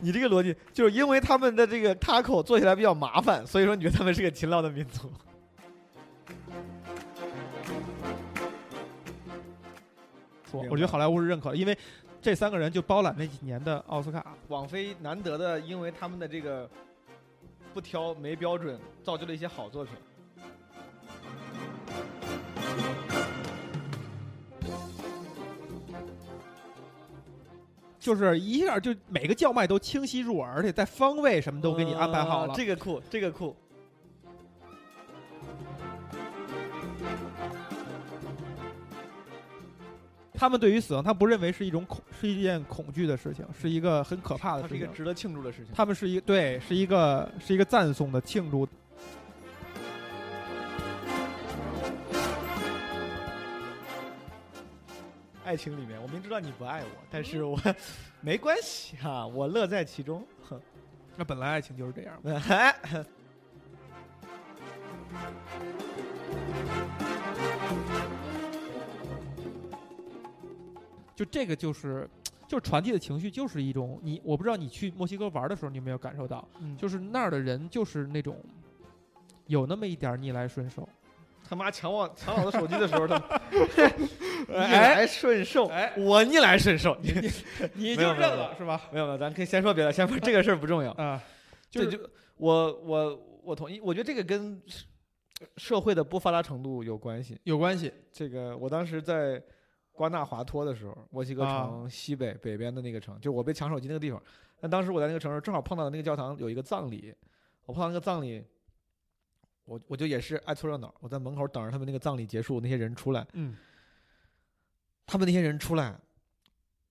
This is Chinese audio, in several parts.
你这个逻辑就是因为他们的这个 taco 做起来比较麻烦，所以说你觉得他们是个勤劳的民族。错，我觉得好莱坞是认可的，因为这三个人就包揽那几年的奥斯卡。网飞难得的，因为他们的这个不挑没标准，造就了一些好作品。就是一下就每个叫卖都清晰入耳，而且在方位什么都给你安排好了。呃这个酷，这个酷。他们对于死亡，他不认为是一种恐，是一件恐惧的事情，是一个很可怕的事情。是一个值得庆祝的事情。他们是一对，是一个是一个赞颂的庆祝。爱情里面，我明知道你不爱我，但是我没关系哈、我乐在其中。那本来爱情就是这样嘛。就这个就是，就是传递的情绪，就是一种你，我不知道你去墨西哥玩的时候，你有没有感受到，嗯就是那儿的人就是那种有那么一点逆来顺受。他妈抢我抢老子手机的时候，他逆 哎来顺受，哎我逆来顺受。你你你 没有没有没有是吧？没有没有，咱可以先说别的，先说这个事儿不重要。啊，就就我我我同意，我觉得这个跟社会的不发达程度有关系。有关系。这个我当时在瓜纳华托的时候，墨西哥啊城西北北边的那个城，就我被抢手机那个地方。那当时我在那个城市正好碰到那个教堂有一个葬礼，我碰到那个葬礼，我我就也是爱凑热闹，我在门口等着他们那个葬礼结束，那些人出来，嗯。他们那些人出来，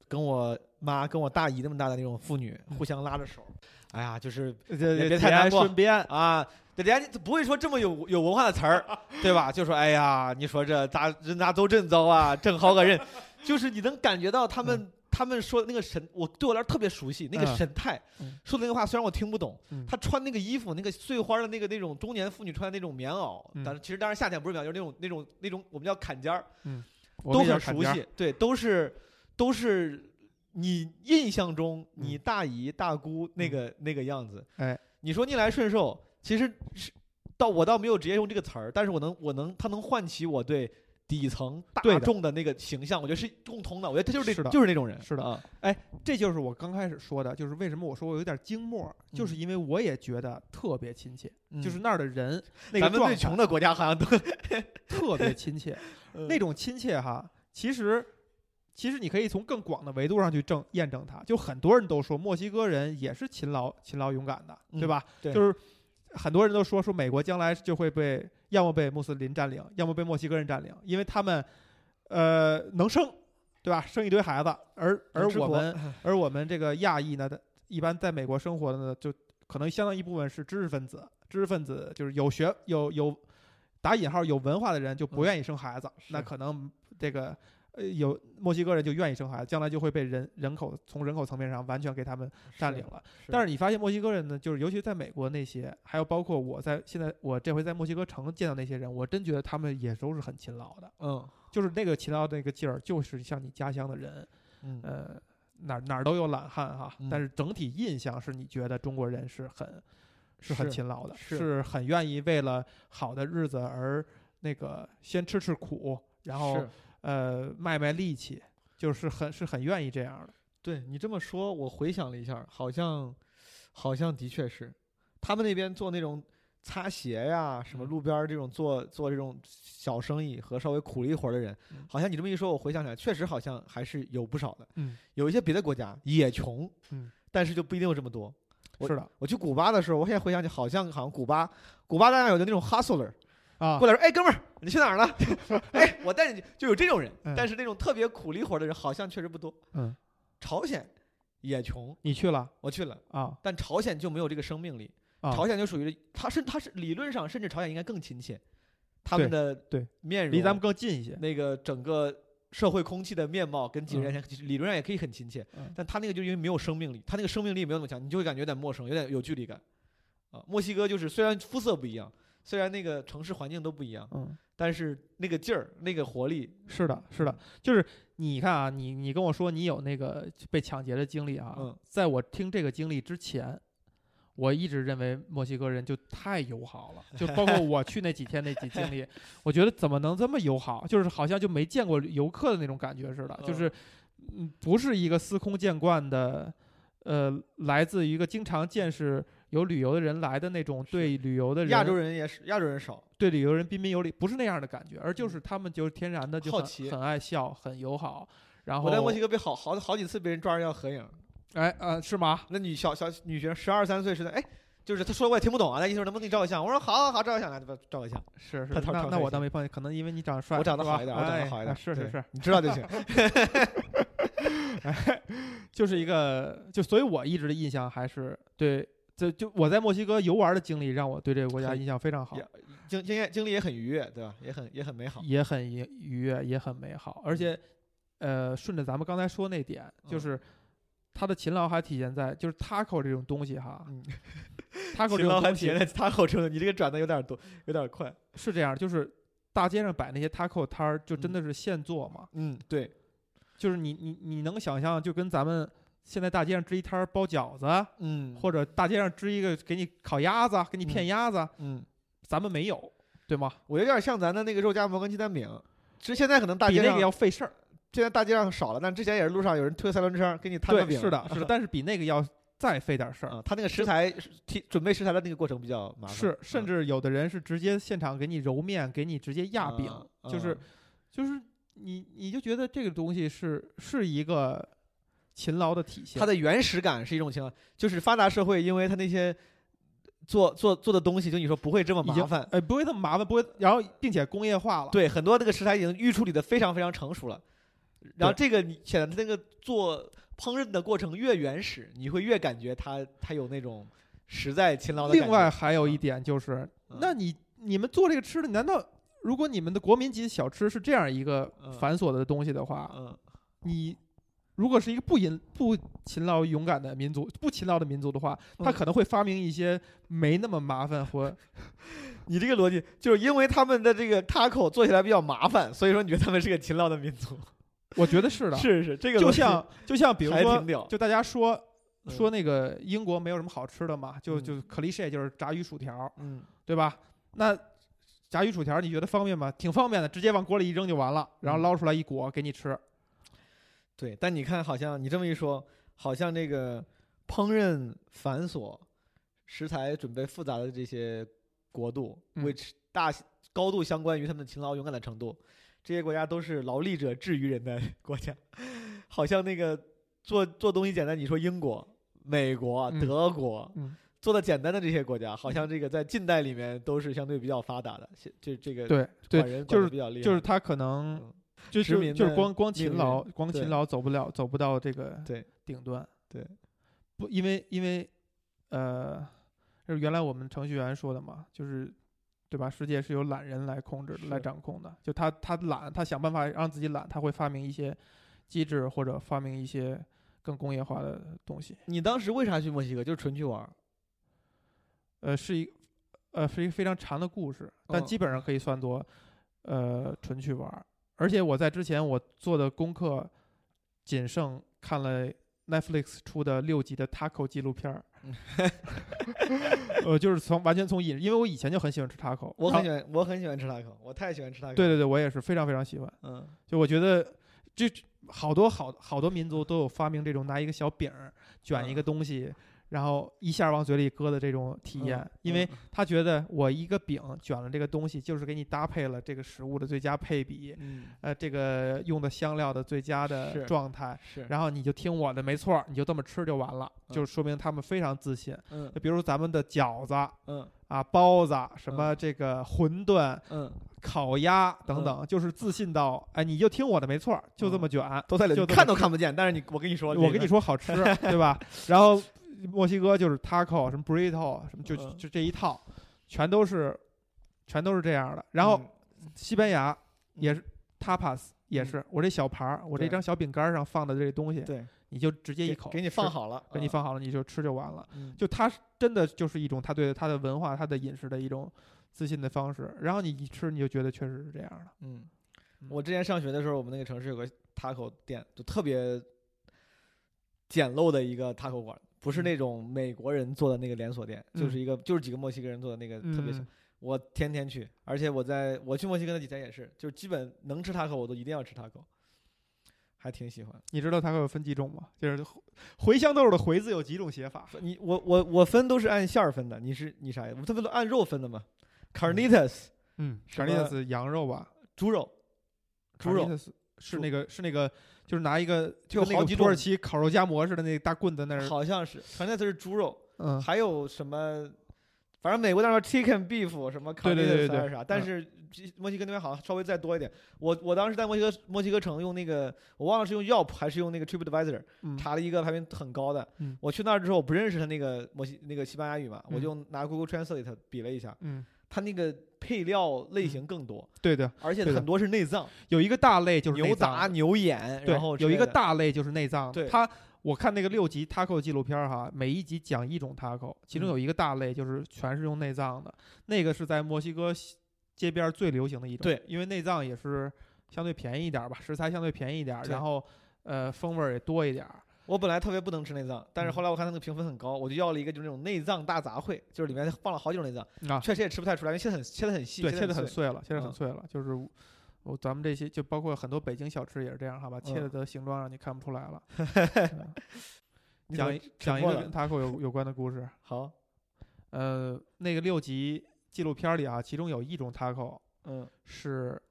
跟我妈跟我大姨那么大的那种妇女互相拉着手，哎呀，就是这别太难过顺便。啊，对，人家不会说这么有有文化的词儿，对吧？就说哎呀，你说这咋人咋都真糟啊，真好个人，就是你能感觉到他们、他们说的那个神，我对我来说特别熟悉，那个嗯。神态，嗯。说的那个话虽然我听不懂，嗯。他穿那个衣服，那个碎花的那个那种中年妇女穿的那种棉袄，嗯。但是其实当然夏天不是棉袄，就是那种那种那种我们叫坎肩儿，我都很熟悉，对，都是都是你印象中你嗯。大姨大姑那个、那个样子。哎，你说逆来顺受，其实是到我倒没有直接用这个词儿，但是我能我能它能唤起我对底层大众的那个形象，我觉得是共通的。我觉得他就是这就是那种人，是的。啊，这就是我刚开始说的，就是为什么我说我有点惊默，就是因为我也觉得特别亲切，就是那儿的人那个咱们最穷的国家好像都特别亲切，那种亲切哈，其实其实你可以从更广的维度上去证验证它。就很多人都说墨西哥人也是勤劳、勤劳、勇敢的，嗯对吧？对。就是很多人都说说美国将来就会被要么被穆斯林占领，要么被墨西哥人占领，因为他们呃能生，对吧？生一堆孩子，而而我们 而我们这个亚裔呢，一般在美国生活的呢，就可能相当一部分是知识分子，知识分子就是有学有有打引号有文化的人就不嗯愿意生孩子，那可能这个呃有墨西哥人就愿意生孩子，将来就会被人人口从人口层面上完全给他们占领了。但是你发现墨西哥人呢，就是尤其在美国那些，还有包括我在现在我这回在墨西哥城见到那些人，我真觉得他们也都是很勤劳的，嗯。就是那个勤劳的那个劲儿，就是像你家乡的人，嗯。呃，哪儿哪儿都有懒汉哈，嗯但是整体印象是你觉得中国人是很是很勤劳的，是很愿意为了好的日子而那个先吃吃苦，然后是呃卖卖力气，就是很是很愿意这样的。对你这么说，我回想了一下，好像好像的确是，他们那边做那种擦鞋呀，什么嗯路边儿这种做做这种小生意和稍微苦力活儿的人嗯，好像你这么一说，我回想起来，确实好像还是有不少的。嗯，有一些别的国家也穷，嗯，但是就不一定有这么多。是的我去古巴的时候，我现在回想起，好像好像古巴，古巴当然有的那种 hustler 啊过，来说，哎，哥们儿，你去哪儿了？哎，我带你去，就有这种人。嗯但是那种特别苦力活的人，好像确实不多。嗯，朝鲜也穷，你去了我去了，啊但朝鲜就没有这个生命力。啊，朝鲜就属于他是他是理论上甚至朝鲜应该更亲切，他们的对面容离咱们更近一些。那个整个社会空气的面貌跟几十年前理论上也可以很亲切，嗯但他那个就因为没有生命力，他那个生命力没有那么强，你就会感觉有点陌生，有点有距离感。啊，墨西哥就是虽然肤色不一样，虽然那个城市环境都不一样，嗯，但是那个劲儿、那个活力，是的，是的，就是你看啊，你你跟我说你有那个被抢劫的经历啊，嗯在我听这个经历之前。我一直认为墨西哥人就太友好了，就包括我去那几天那几经历，我觉得怎么能这么友好？就是好像就没见过游客的那种感觉似的，嗯就是嗯，不是一个司空见惯的，呃，来自于一个经常见识有旅游的人来的那种对旅游的人，亚洲人也是，亚洲人少，对旅游人彬彬有礼，不是那样的感觉，而就是他们就是天然的就很好奇很爱笑，很友好。然后我在墨西哥被好好好几次被人抓着要合影，哎呃是吗？那女小小女学生十二三岁似的，哎，就是他说我也听不懂啊，那意思是能不能给你照个相？我说好好好，照个相来，吧，照个相，是是那那我倒没碰见，可能因为你长得帅，我长得好一点，我长得哎好一点，对是是是，你知道就行。就是一个就所以我一直的印象还是对，这就我在墨西哥游玩的经历让我对这个国家印象非常好，经经验经历也很愉悦，对吧？也很也很美好。也很愉愉悦，也很美好，而且呃，顺着咱们刚才说那点，就嗯是。他的勤劳还体现在就是 taco 这种东西哈嗯，，taco 这勤种东西劳还体现在他口中的，你这个转的有点多，有点快。是这样，就是大街上摆那些 taco 摊儿，就真嗯的是现做嘛，嗯，对，就是你你你能想象，就跟咱们现在大街上支一摊儿包饺子，嗯，或者大街上支一个给你烤鸭子，给你片鸭子，嗯，咱们没有，对吗？我有点像咱的那个肉夹馍跟鸡蛋饼，其实现在可能大街上比那个要费事儿。现在大街上少了，但之前也是路上有人推三轮车给你摊个对，饼。是的，是的，但是比那个要再费点事儿。啊，他那个食材提准备食材的那个过程比较麻烦。是，甚嗯至有的人是直接现场给你揉面，给你直接压饼，嗯就是嗯就是你你就觉得这个东西是是一个勤劳的体现。它的原始感是一种情况，就是发达社会，因为它那些做做做的东西，就你说不会这么麻烦。哎，不会那么麻烦，不会，然后并且工业化了。对，很多那个食材已经预处理的非常非常成熟了，然后这个你显得那个做烹饪的过程越原始，你会越感觉它它有那种实在勤劳的。另外还有一点就是，嗯那你你们做这个吃的，难道如果你们的国民级小吃是这样一个嗯繁琐的东西的话，嗯，你如果是一个不勤不勤劳勇敢的民族，不勤劳的民族的话，他嗯可能会发明一些没那么麻烦或 你这个逻辑就是因为他们的这个 taco 做起来比较麻烦，所以说你觉得他们是个勤劳的民族。我觉得是的，是是，这个就像就像比如说。就大家说嗯说那个英国没有什么好吃的嘛，就嗯就 cliche 就是炸鱼薯条，嗯，对吧？那炸鱼薯条你觉得方便吗？挺方便的，直接往锅里一扔就完了，然后嗯捞出来一裹给你吃。对。但你看，好像你这么一说，好像那个烹饪繁琐、食材准备复杂的这些国度嗯，which 大高度相关于他们勤劳勇敢的程度，这些国家都是劳力者治于人的 国家。好像那个做做东西简单，你说英国、美国、嗯德国，嗯做的简单的这些国家，好像这个在近代里面都是相对比较发达的。就这这个对管人对，就是管比较厉害，就是他可能嗯就殖民就就是光光勤劳，光勤劳走不了，走不到这个对顶端。对，不，因为因为呃，就是原来我们程序员说的嘛，就是对吧？世界是由懒人来控制、来掌控的。就他他懒，他想办法让自己懒，他会发明一些机制或者发明一些更工业化的东西。你当时为啥去墨西哥？就是纯去玩儿。呃，是一呃是一个非常长的故事，但嗯基本上可以算作呃纯去玩儿。而且我在之前我做的功课仅剩看了 Netflix 出的六集的 Taco 纪录片儿，呃，就是从完全从饮，因为我以前就很喜欢吃 Taco，我很喜欢，我很喜欢吃 taco，我太喜欢吃 taco。对，对对，我也是非常非常喜欢。嗯，就我觉得这好多好好多民族都有发明这种拿一个小饼儿卷一个嗯东西，然后一下往嘴里搁的这种体验，嗯因为嗯他觉得我一个饼卷了这个东西，就是给你搭配了这个食物的最佳配比，嗯，呃，这个用的香料的最佳的状态，是，然后你就听我的，没错儿，你就这么吃就完了，嗯就说明他们非常自信。嗯。就比如咱们的饺子嗯。啊、包子、什嗯。么这个馄饨、嗯，烤鸭等等，就是自信到，哎，你就听我的，没错儿，就这么卷，都在里，看都看不见，但是你，我跟你说，我跟你，说好吃，对吧？然后墨西哥就是 taco 什么 burrito 什么就嗯就这一套，全都是全都是这样的。然后西班牙也是 tapas 也是，我这小盘儿，我这张小饼干儿上放的这东西，对，你就直接一口给你放，好了，给你放好了，你就吃就完了。嗯，就它真的就是一种他对他的文化、他的饮食的一种自信的方式。然后你一吃，你就觉得确实是这样的。嗯，嗯我之前上学的时候，我们那个城市有个 taco 店，就特别简陋的一个 taco 馆，不是嗯那种美国人做的那个连锁店，嗯就是一个就是几个墨西哥人做的那个特别小。嗯我天天去，而且我在我去墨西哥那几天也是，就是基本能吃 taco 我都一定要吃 taco，还挺喜欢。你知道它会有分几种吗？就是茴香豆的茴字有几种写法？你我我我分都是按馅儿分的，你是你啥呀？我特别都按肉分的嘛，carnitas 嗯 carnitas 羊肉吧，猪肉，猪肉是那个是那个就是拿一个就好几土耳其烤肉夹馍似的那大棍子那儿，好像是 carnitas 是猪肉，嗯还有什么？反正美国那边 chicken beef 什么对对对对啥，嗯但是这墨西哥那边好像稍微再多一点。我我当时在墨西哥墨西哥城用那个我忘了是用 Yelp 还是用那个 TripAdvisor 嗯查了一个排名很高的。嗯我去那儿之后我不认识他那个墨西那个西班牙语嘛，我嗯就拿 Google Translate 比了一下，嗯，他那个配料类型更多，对的，对的而且很多是内脏，有一个大类就是牛内脏杂、牛眼，然后，有一个大类就是内脏。对它我看那个六集 taco 纪录片儿哈，每一集讲一种 taco，其中嗯有一个大类就是全是用内脏的，那个是在墨西哥街边儿最流行的一种。对，因为内脏也是相对便宜一点儿吧，食材相对便宜一点儿，然后呃风味儿也多一点儿。我本来特别不能吃内脏，但是嗯后来我看他那个评分很高，我就要了一个就是那种内脏大杂烩，就是里面放了好几种内脏，啊，确实也吃不太出来，因为切的很切的很细，对，切切的很碎。了，切的很嗯碎了，就是我咱们这些就包括很多北京小吃也是这样，好吧，切的形状让你看不出来了。讲一讲一个跟 taco 有有关的故事。好，呃，那个六集纪录片里啊，其中有一种 taco 嗯是，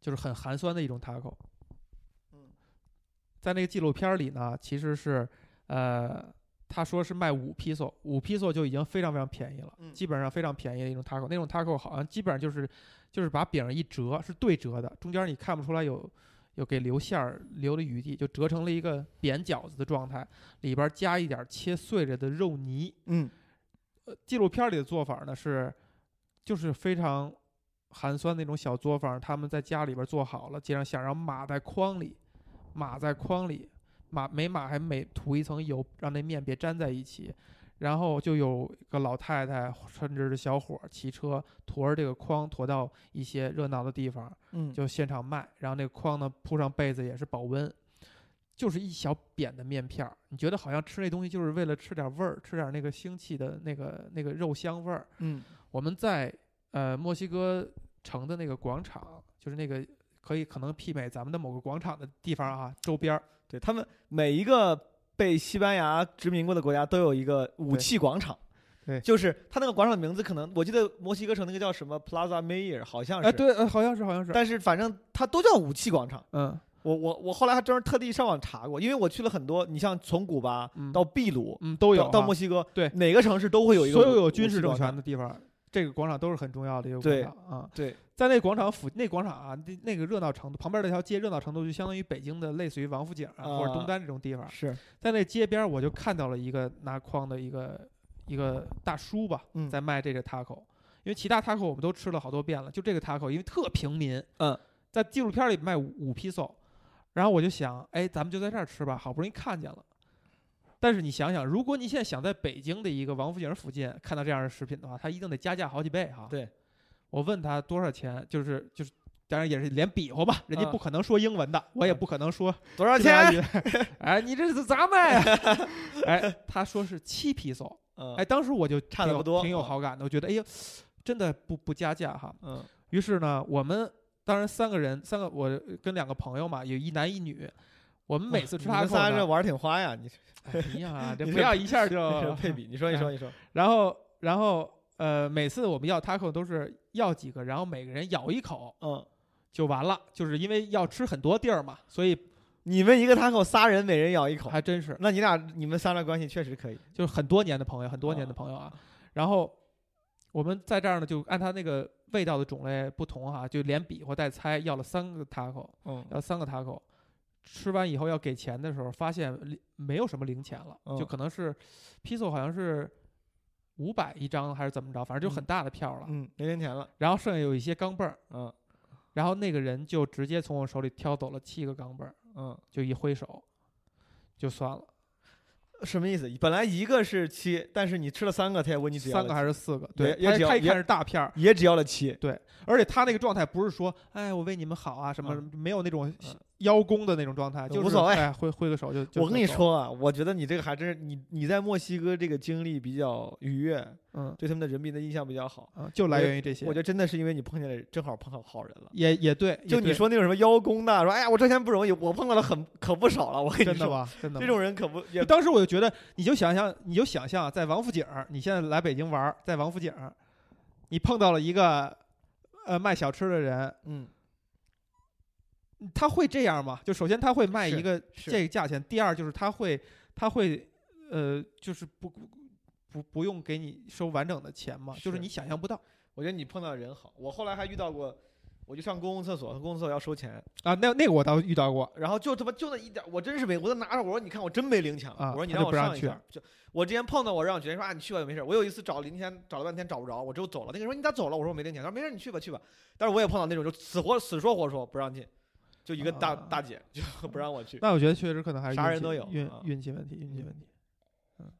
就是很寒酸的一种 taco。嗯在那个纪录片里呢，其实是，呃，他说是卖五 piso，五 piso 就已经非常非常便宜了，嗯基本上非常便宜的一种 taco。那种 taco 好像基本上就是，就是把饼一折，是对折的，中间你看不出来有有给留馅儿留的余地，就折成了一个扁饺子的状态，里边加一点切碎了的肉泥。嗯呃，纪录片里的做法呢是，就是非常寒酸那种小作坊，他们在家里边做好了，接上馅儿，然后码在筐里，码在筐里，码每码还每涂一层油，让那面别粘在一起。然后就有个老太太甚至是小伙儿骑车驮着这个筐驮到一些热闹的地方，嗯，就现场卖。然后那个筐呢铺上被子也是保温，就是一小扁的面片儿。你觉得好像吃那东西就是为了吃点味儿，吃点那个腥气的那个那个肉香味儿。嗯我们在呃墨西哥城的那个广场，就是那个可以可能媲美咱们的某个广场的地方啊，周边儿对他们每一个被西班牙殖民过的国家都有一个武器广场。对就是他那个广场的名字，可能我记得墨西哥城那个叫什么 Plaza Mayor，好像是，哎，对，呃，好像是好像是，但是反正它都叫武器广场。嗯我我我后来还专门特地上网查过，因为我去了很多，你像从古巴嗯到秘鲁，嗯都有到墨西哥，对哪个城市都会有一个所有有军事政权的地方，这个广场都是很重要的一个广场啊。对，在那广场附那广场啊，那那个热闹程度，旁边那条街热闹程度就相当于北京的类似于王府井啊、或者东啊单这种地方。是，在那街边儿我就看到了一个拿筐的一个一个大叔吧，嗯在卖这个 taco。因为其他 taco 我们都吃了好多遍了，就这个 taco 因为特平民，嗯，在纪录片里卖五五 piso，然后我就想，哎，咱们就在这儿吃吧，好不容易看见了。但是你想想，如果你现在想在北京的一个王府井附近看到这样的食品的话，它一定得加价好几倍哈。对，我问他多少钱，就是就是，当然也是连比划吧，人家啊不可能说英文的，我也啊不可能说 多少钱？哎，你这是咋卖啊？哎，他说是七皮索。嗯，哎，当时我就差的不多挺有啊好感的，我觉得哎呀，真的不不加价哈。嗯于是呢，我们当然三个人，三个我跟两个朋友嘛，有一男一女。我们每次吃你他们仨这玩儿挺花呀，你哎一样啊，这不要一下就配比，你说你说你说，然后然后呃，每次我们要 taco 都是要几个，然后每个人咬一口嗯，就完了，就是因为要吃很多地儿嘛，所以你们一个 taco 仨人每人咬一口，还真是那你俩你们仨的关系确实可以，就是很多年的朋友，很多年的啊朋友啊。然后我们在这儿呢，就按他那个味道的种类不同哈、就连比划带猜，要了三个 taco，嗯要三个 taco。吃完以后要给钱的时候，发现零没有什么零钱了，就嗯可能是 piso 好像是五百一张还是怎么着，反正就很大的票了。嗯，没零钱了，然后剩下有一些钢镚儿，嗯然后那个人就直接从我手里挑走了七个钢镚儿，嗯，就一挥手就算了。什么意思？本来一个是七，但是你吃了三个，他也问你只要三个还是四个？对，他也他一看是大片儿，也只要了七。对而且他那个状态不是说，哎，我为你们好啊，什么嗯没有那种嗯邀功的那种状态，就是无所谓哎，挥挥个手就。就我跟你，说啊，我觉得你这个还真是你你在墨西哥这个经历比较愉悦，嗯对他们的人民的印象比较好。嗯，就来源于这些。我觉得真的是因为你碰见了正好碰到好人了。也也对，就你说那种什么邀功的，说哎呀我挣钱不容易，我碰到了很可不少了。我跟你说，真的吧？真的这种人可不当时我就觉得，你就想象，你就想象在王府井，你现在来北京玩，在王府井，你碰到了一个呃卖小吃的人，嗯他会这样吗？就首先他会卖一个这个价钱，第二就是他会他会呃就是不不不用给你收完整的钱吗，就是是你想象不到我觉得你碰到的人好。我后来还遇到过，我就上公共厕所，公共厕所要收钱，啊。那那个我倒遇到过，然后就他妈就那一点，我真是没，我都拿着，我说你看我真没零钱了，啊我说你他让我上一下，就我之前碰到我让我去，说啊你去吧没事。我有一次找零钱找了半天找不着，我之后走了，那个人说你咋走了？我说我没零钱，他说没事你去吧去吧。但是我也碰到那种就死活死说活说不让进，就一个大、啊大姐就不让我去。那我觉得确实可能还是啥人都有运啊运气问题，运气问题。嗯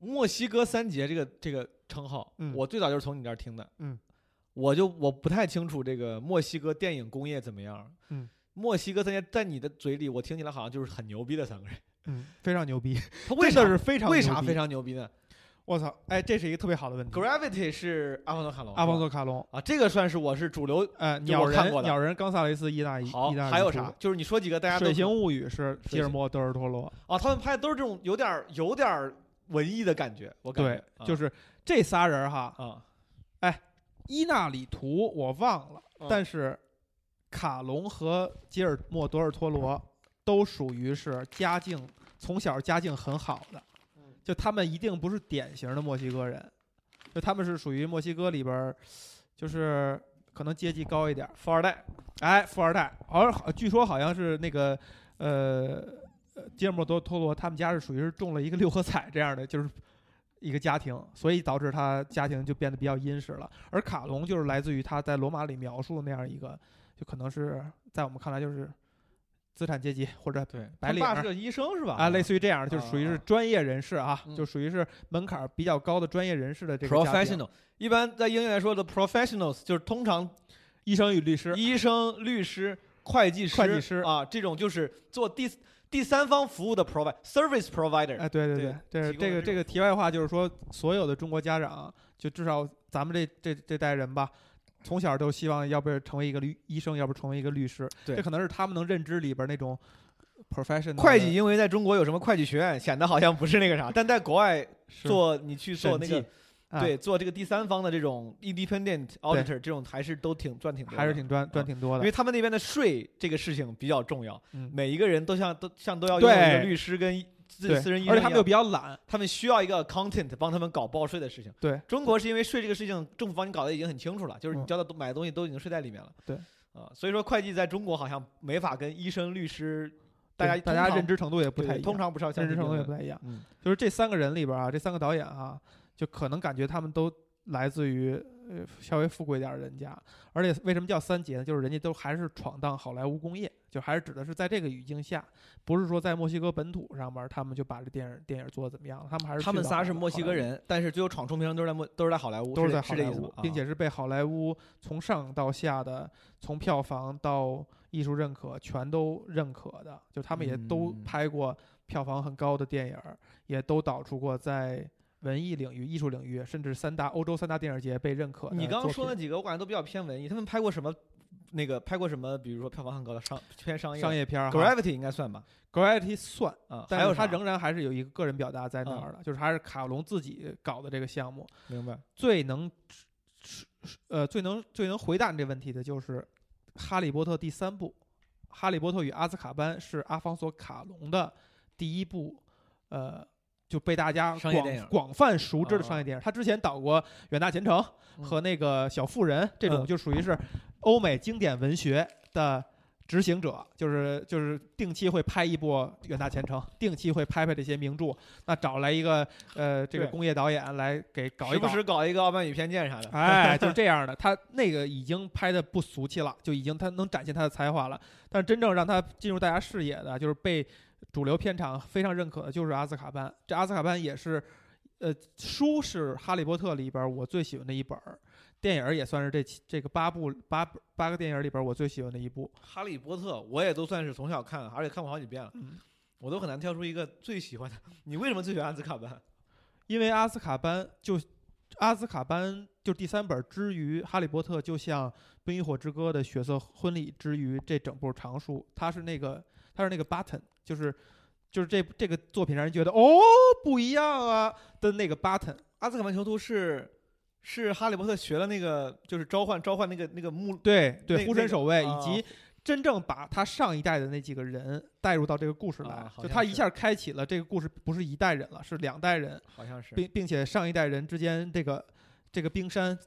墨西哥三杰这个这个称号，嗯我最早就是从你这儿听的。嗯，我就我不太清楚这个墨西哥电影工业怎么样。嗯，墨西哥三杰在你的嘴里，我听起来好像就是很牛逼的三个人。嗯，非常牛逼，他为啥是非常为啥非常牛逼呢我操！哎，这是一个特别好的问题。？Gravity 是阿方索卡隆，阿方索卡隆，啊，这个算是我是主流。呃，鸟人鸟人冈萨雷斯意大利大利还有啥？就是你说几个大家都水形物语是吉尔莫·德尔托罗，啊，他们拍的都是这种有点儿有点儿文艺的感觉，我感对觉，啊就是这仨人哈，啊，伊纳里图我忘了，嗯但是卡隆和吉尔莫·德尔托罗都属于是家境从小家境很好的嗯，就他们一定不是典型的墨西哥人，就他们是属于墨西哥里边，就是可能阶级高一点，富二代，哎，富二代，而据说好像是那个呃，呃吉尔莫多托罗他们家是属于是中了一个六合彩这样的，就是一个家庭，所以导致他家庭就变得比较殷实了。而卡隆就是来自于他在罗马里描述的那样一个，就可能是在我们看来就是资产阶级或者对，白领爸是个医生是吧？啊，类似于这样的，就是属于是专业人士啊，嗯就属于是门槛儿比较高的专业人士的这个 professional，一般在英语来说的 professionals 就是通常医生与律师，医生、律师、会计师、会计师啊，这种就是做第第三方服务的 provide service provider。哎，对对对对，这这个这个题外话就是说，所有的中国家长，就至少咱们这这这代人吧，从小都希望要不是成为一个律医生，要不成为一个律师，对。这可能是他们能认知里边那种 professional 会计因为在中国有什么会计学院，显得好像不是那个啥，但在国外是做你去做那个对做这个第三方的这种 independent auditor 这种还是都挺赚挺多的，还是挺赚赚啊挺多的。因为，他们那边的税这个事情比较重要，嗯，每一个人都像都像都要拥有一个律师跟自对私人医生一样而且他们又比较懒，他们需要一个 accountant 帮他们搞报税的事情。对，中国是因为税这个事情，政府帮你搞得已经很清楚了，就是你嗯交的都买的东西都已经税在里面了。对，啊，所以说会计在中国好像没法跟医生、律师，大家大家认知程度也不太一样，通常不是要认知程度也不太一样。嗯，就是这三个人里边啊，这三个导演啊，就可能感觉他们都来自于呃稍微富贵点儿的人家，而且为什么叫三杰呢？就是人家都还是闯荡好莱坞工业，就还是指的是在这个语境下，不是说在墨西哥本土上面他们就把这电影电影做的怎么样，他们还是他们仨是墨西哥人，但是最后闯出名声都是在墨都是在好莱坞，都是在好莱坞并且是被好莱坞从上到下的，从票房到艺术认可全都认可的，就他们也都嗯拍过票房很高的电影儿，也都导出过在文艺领域、艺术领域，甚至三大欧洲三大电影节被认可的你刚刚说那几个，我感觉都比较偏文艺。他们拍过什么？那个拍过什么？比如说票房很高的商偏商业商业片儿，Gravity 应该算吧？Gravity 算，啊，但还有他仍然还是有一个个人表达在那嗯儿的，就是还是卡隆自己搞的这个项目。明白？最能呃最能最能回答你这问题的就是《哈利波特》第三部，《哈利波特与阿兹卡班》是阿方索卡隆的第一部，呃。就被大家广广泛熟知的啊商业电影，他之前导过《远大前程》嗯和那个《小妇人》，这种嗯就属于是欧美经典文学的执行者，就是就是定期会拍一部《远大前程》，定期会拍拍这些名著，那找来一个呃这个工业导演来给搞一搞，时不时搞一个傲慢与偏见啥的。哎，就是这样的。他那个已经拍的不俗气了，就已经他能展现他的才华了。但是真正让他进入大家视野的，就是被主流片场非常认可的就是《阿兹卡班》。这《阿兹卡班》也是，呃，书是《哈利波特》里边我最喜欢的一本儿，电影儿也算是这七这个八部八八个电影里边我最喜欢的一部。哈利波特我也都算是从小看，而且看过好几遍了，嗯，我都很难挑出一个最喜欢的。你为什么最喜欢阿兹卡班？因为阿兹卡班就阿兹卡班就第三本之于《哈利波特》，就像《冰与火之歌》的血色婚礼之于这整部长书，它是那个它是那个 button，就是就是这这个作品让人觉得哦不一样啊的那个 button。阿兹卡班囚徒是是哈利波特学了那个就是召唤召唤那个那个木对对，那护身守卫那个以及真正把他上一代的那几个人带入到这个故事来啊，就他一下开启了这个故事不是一代人了，是两代人，好像是并并且上一代人之间这个这个冰山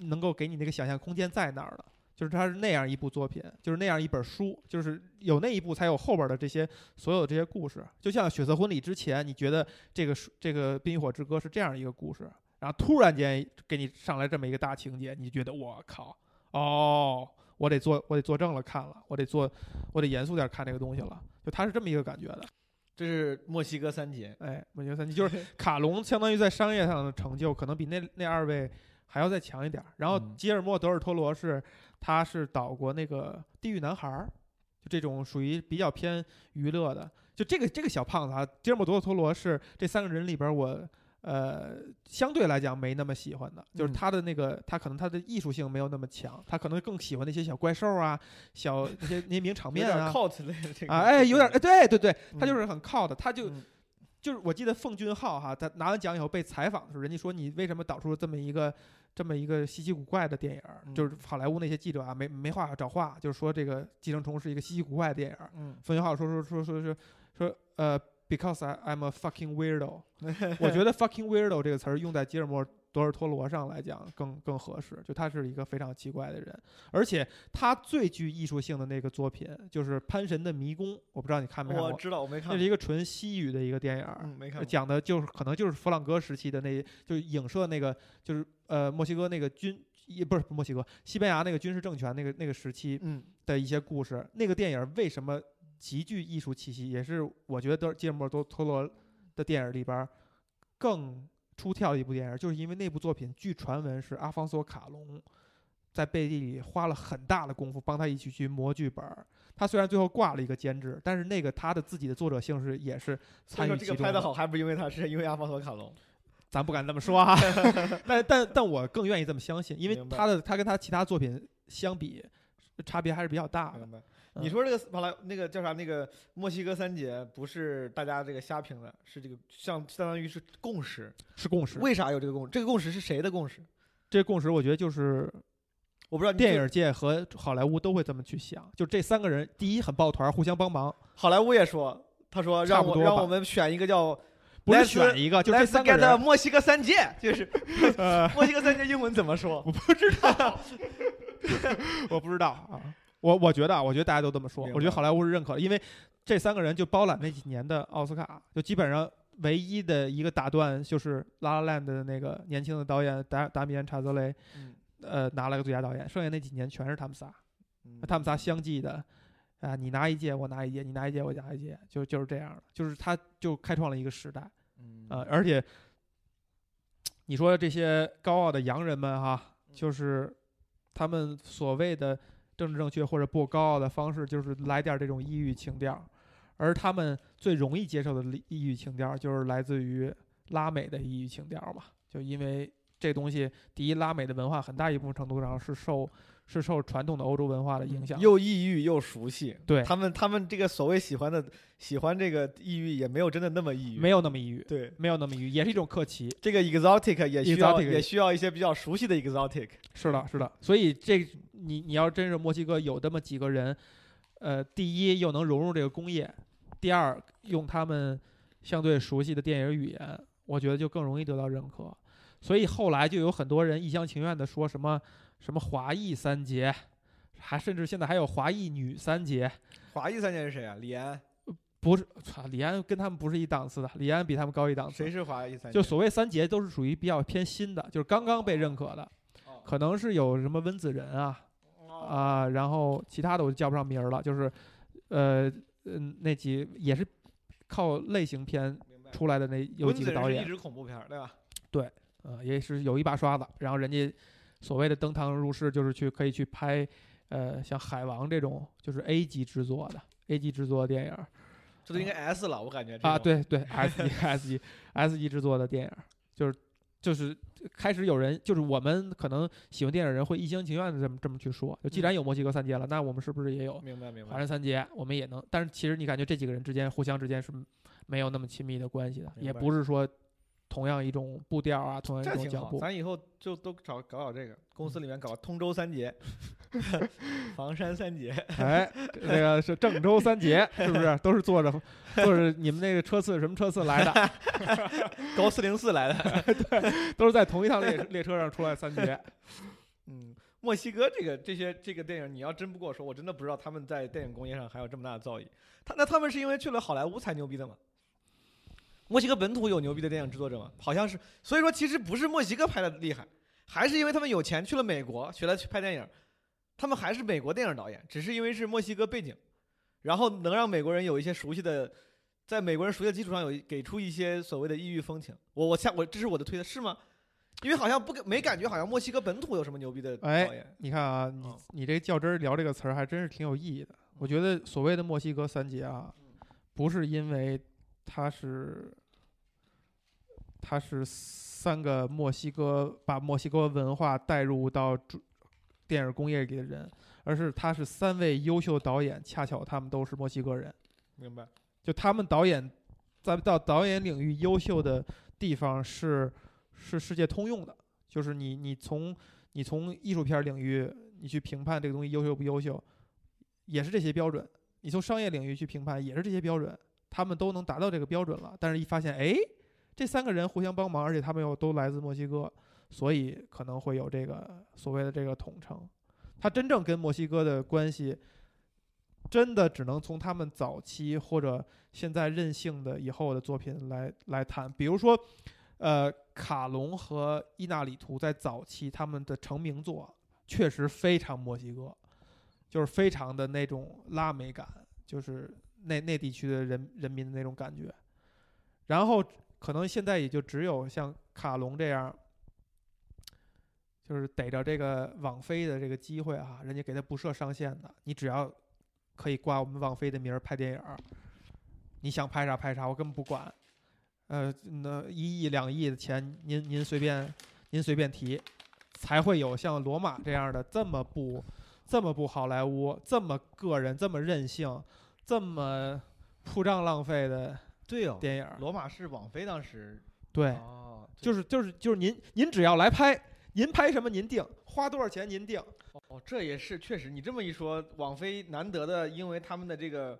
能够给你那个想象空间在那儿了。就是它是那样一部作品，就是那样一本书，就是有那一部才有后边的这些所有的这些故事。就像《血色婚礼》之前，你觉得这个这个《冰与火之歌》是这样一个故事，然后突然间给你上来这么一个大情节，你就觉得我靠，哦，我得做我得作证了看了，我得做我得严肃点看这个东西了，就他是这么一个感觉的。这是墨西哥三杰，哎，墨西哥三杰就是 卡隆，相当于在商业上的成就，可能比那那二位还要再强一点儿。然后嗯吉尔莫·德尔托罗是，他是导过那个《地狱男孩》，就这种属于比较偏娱乐的。就这个这个小胖子啊，吉尔莫·德尔托罗是这三个人里边我。呃，相对来讲没那么喜欢的，就是嗯。他的那个，他可能他的艺术性没有那么强，他可能更喜欢那些小怪兽啊，小那些那些名场面啊，cult 类的这个啊，哎，有点，哎，对对对，他嗯。就是很靠的，他就嗯。就是我记得奉俊昊哈，他拿完奖以后被采访的时候，人家说你为什么导出了这么一个这么一个稀奇古怪的电影就是好莱坞那些记者啊，没没话找话，就是说这个《寄生虫》是一个稀奇古怪的电影。嗯，奉俊昊说说说说说说呃，because I I'm a fucking weirdo，我觉得 fucking weirdo 这个词儿用在吉尔莫·德尔托罗上来讲更更合适，就他是一个非常奇怪的人，而且他最具艺术性的那个作品就是《潘神的迷宫》，我不知道你看没看过。我知道，我没看过那是，一个纯西语的一个电影，嗯，没看过，讲的就是可能就是弗朗哥时期的那，就是影射那个就是呃墨西哥那个军也不是墨西哥西班牙那个军事政权那个那个时期嗯的一些故事。那个电影为什么极具艺术气息，也是我觉得德吉尔莫多托罗的电影里边儿更出挑的一部电影，就是因为那部作品据传闻是阿方索卡隆。在背地里花了很大的功夫帮他一起去磨剧本，他虽然最后挂了一个监制，但是那个他的自己的作者性是也是所以说参与其中这个拍的好，还不是因为他，是因为阿方索卡隆。咱不敢这么说啊，但但但我更愿意这么相信，因为他的他跟他其他作品相比，差别还是比较大的。你说这个马来那个叫啥？那个墨西哥三杰不是大家这个瞎评的，是这个像相当于是共识。是共识。为啥有这个共识？这个共识是谁的共识？这个共识，我觉得就是我不知道。电影界和好莱坞都会这么去想，就这三个人，第一很抱团，互相帮忙，好莱坞也说，他说让我让我们选一个叫不是选一个，就这三个人。墨西哥三杰，就是呃，墨西哥三杰英文怎么说？我不知道，我不知道啊。我我觉得啊，我觉得大家都这么说，我觉得好莱坞是认可的，因为这三个人就包揽那几年的奥斯卡，就基本上唯一的一个打断就是《拉拉 land》的那个年轻的导演达达米安·查泽雷，嗯呃，拿了个最佳导演，剩下那几年全是他们仨，嗯。他们仨相继的，啊，你拿一届我拿一届，你拿一届我拿一届，就就是这样的，就是他就开创了一个时代，嗯呃，而且你说这些高傲的洋人们哈，嗯。就是他们所谓的政治正确或者不高傲的方式，就是来点这种抑郁情调，而他们最容易接受的抑郁情调，就是来自于拉美的抑郁情调嘛，就因为这东西，第一，拉美的文化很大一部分程度上是受是受传统的欧洲文化的影响，又异域又熟悉。对他们，他们这个所谓喜欢的喜欢这个异域，也没有真的那么异域。没有那么异域，对没有那么异域，也是一种客气。这个 exotic 也需要也需要一些比较熟悉的 exotic。是的，是的，所以这你你要真是墨西哥有这么几个人，呃，第一又能融入这个工业，第二用他们相对熟悉的电影语言，我觉得就更容易得到认可。所以后来就有很多人一厢情愿的说什么什么华裔三杰，还甚至现在还有华裔女三杰，华裔三杰是谁啊？李安？不是，操，李安跟他们不是一档次的，李安比他们高一档次谁。是华裔三杰？就所谓三杰都是属于比较偏新的，就是刚刚被认可的，哦可能是有什么温子仁啊，啊，然后其他的我就叫不上名儿了，就是，呃，嗯，那几也是靠类型片。出来的那有几个导演一，直恐怖片，对吧？呃，也是有一把刷子。然后人家所谓的登堂入室，就是去可以去拍，呃，像《海王》这种就是 A 级制作的 A 级制作的电影这都应该 S 了，我感觉啊，对对，S 级 S 级 S 级制作的电影，就是就是开始有人就是我们可能喜欢电影人会一厢情愿的这么这么去说，就既然有墨西哥三杰了，那我们是不是也有明白明白华人。三杰？我们也能，但是其实你感觉这几个人之间互相之间是没有那么亲密的关系的，也不是说同样一种步调啊，同样一种脚步。咱以后就都找搞搞这个，公司里面搞通州三杰，房山三杰，哎，那个是郑州三杰，是不是都是坐着坐着你们那个车次什么车次来的，高四零四来的。都是在同一趟列列车上出来三杰。嗯，墨西哥这个这些这个电影，你要真不跟我说，我真的不知道他们在电影工业上还有这么大的造诣。他那他们是因为去了好莱坞才牛逼的吗？墨西哥本土有牛逼的电影制作者吗？好像是，所以说其实不是墨西哥拍的厉害，还是因为他们有钱去了美国学了去拍电影，他们还是美国电影导演，只是因为是墨西哥背景，然后能让美国人有一些熟悉的，在美国人熟悉的基础上有给出一些所谓的异域风情。我我下我这是我的推测是吗？因为好像不没感觉，好像墨西哥本土有什么牛逼的导哎演。你看啊，你哦你这较真儿聊这个词儿还真是挺有意义的。我觉得所谓的墨西哥三杰啊，不是因为他是他是三个墨西哥把墨西哥文化带入到主电影工业里的人，而是他是三位优秀导演，恰巧他们都是墨西哥人。明白。就他们导演在到导演领域优秀的地方是是世界通用的，就是你你从你从艺术片领域你去评判这个东西优秀不优秀，也是这些标准；你从商业领域去评判也是这些标准，他们都能达到这个标准了。但是一发现，哎，这三个人互相帮忙，而且他们又都来自墨西哥，所以可能会有这个所谓的这个统称。他真正跟墨西哥的关系，真的只能从他们早期或者现在任性的以后的作品来来谈。比如说，呃，卡隆和伊纳里图在早期他们的成名作确实非常墨西哥，就是非常的那种拉美感，就是那那地区的人人民的那种感觉。然后可能现在也就只有像卡隆这样，就是逮着这个网飞的这个机会啊，人家给他不设上限的，你只要可以挂我们网飞的名儿拍电影儿，你想拍啥拍啥，我根本不管。呃，那一亿两亿的钱，您您随便您随便提，才会有像罗马这样的这么不这么不好莱坞，这么个人，这么任性，这么铺张浪费的对哦，电影。罗马是网飞当时对，哦，就是就是就是您您只要来拍，您拍什么您定，花多少钱您定。哦，这也是确实，你这么一说，网飞难得的，因为他们的这个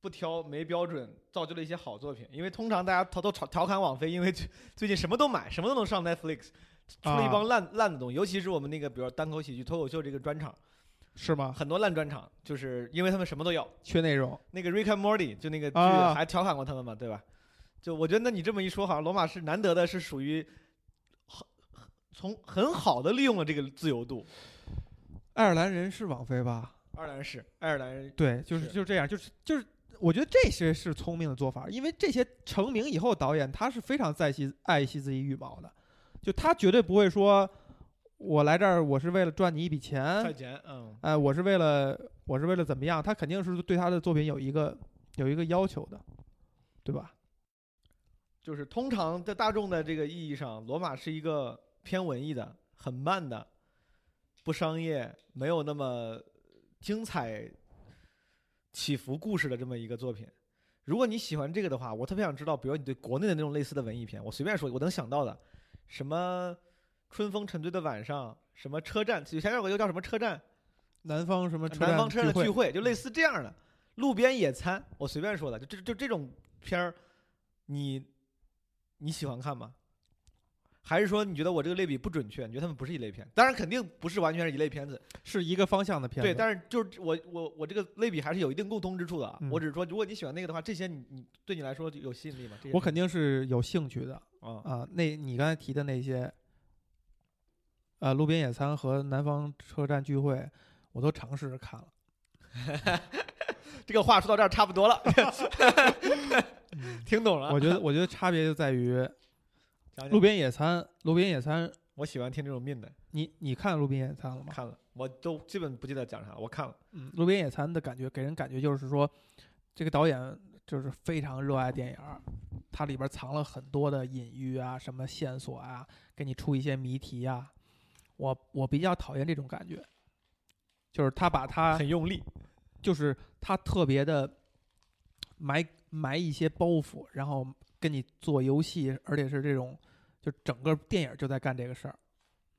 不挑没标准，造就了一些好作品。因为通常大家都都调调侃网飞，因为最最近什么都买，什么都能上 Netflix，出了一帮烂、烂的东西。尤其是我们那个，比如说单口喜剧、脱口秀这个专场，是吗？很多烂专场，就是因为他们什么都有。缺内容。那个 Rick and Morty 就那个剧啊还调侃过他们嘛，对吧？就我觉得，那你这么一说，好像罗马是难得的，是属于很很从很好的利用了这个自由度。爱尔兰人是网飞吧？爱尔兰是爱尔兰人，对，就是是就是这样，就是就是，我觉得这些是聪明的做法，因为这些成名以后导演他是非常在惜爱惜自己羽毛的，就他绝对不会说，我来这儿我是为了赚你一笔钱，赚钱，嗯，哎，我是为了我是为了怎么样？他肯定是对他的作品有一个有一个要求的，对吧？就是通常在大众的这个意义上，罗马是一个偏文艺的、很慢的、不商业、没有那么精彩起伏故事的这么一个作品。如果你喜欢这个的话，我特别想知道，比如你对国内的那种类似的文艺片，我随便说，我能想到的，什么春风沉醉的晚上，什么车站，以前有个又叫什么车站，南方什么车南方车站的聚会？就类似这样的路边野餐，我随便说的，就这就这种片儿，你你喜欢看吗？还是说你觉得我这个类比不准确？你觉得他们不是一类片？当然肯定不是完全是一类片子，是一个方向的片子。对。但是就是我我我这个类比还是有一定共通之处的啊。嗯我只是说，如果你喜欢那个的话，这些你你对你来说有吸引力吗？这些我肯定是有兴趣的啊啊。那你刚才提的那些，呃，路边野餐和南方车站聚会，我都尝试着看了。这个话说到这儿差不多了 听懂了。我觉得，我觉得差别就在于路边野餐，路边野餐，我喜欢听这种命的，你你看路边野餐了吗？看了，我都基本不记得讲啥了，我看了。嗯，路边野餐的感觉给人感觉就是说，这个导演就是非常热爱电影儿，它里边藏了很多的隐喻啊，什么线索啊，给你出一些谜题啊。我我比较讨厌这种感觉，就是他把他很用力，就是他特别的埋埋一些包袱，然后跟你做游戏，而且是这种，就整个电影就在干这个事儿。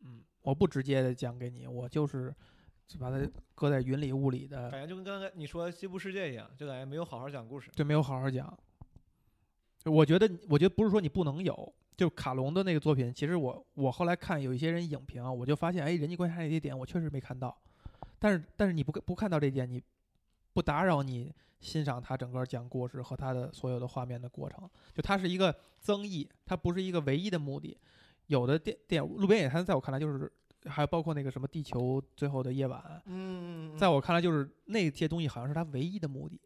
嗯，我不直接的讲给你，我就是就把它搁在云里雾里的，感觉就跟刚才你说《西部世界》一样，就感觉没有好好讲故事。对没有好好讲。我觉得，我觉得不是说你不能有，就卡隆的那个作品，其实我我后来看有一些人影评，我就发现，哎，人际关系那些点我确实没看到，但是但是你不不看到这点，你不打扰你欣赏他整个讲故事和他的所有的画面的过程，就它是一个增益，它不是一个唯一的目的。有的电电《路边野餐》在我看来就是，还有包括那个什么《地球最后的夜晚》，嗯，在我看来就是那些东西好像是它唯一的目的，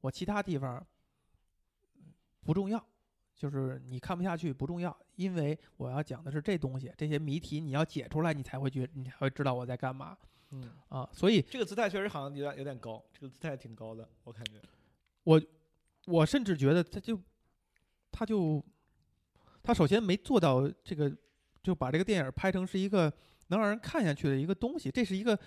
我其他地方不重要，就是你看不下去不重要，因为我要讲的是这东西，这些谜题你要解出来，你才会觉你才会知道我在干嘛嗯，啊。所以这个姿态确实好像有点有点高，这个姿态挺高的，我感觉。我我甚至觉得他就他就他首先没做到这个，就把这个电影拍成是一个能让人看下去的一个东西，这是一个，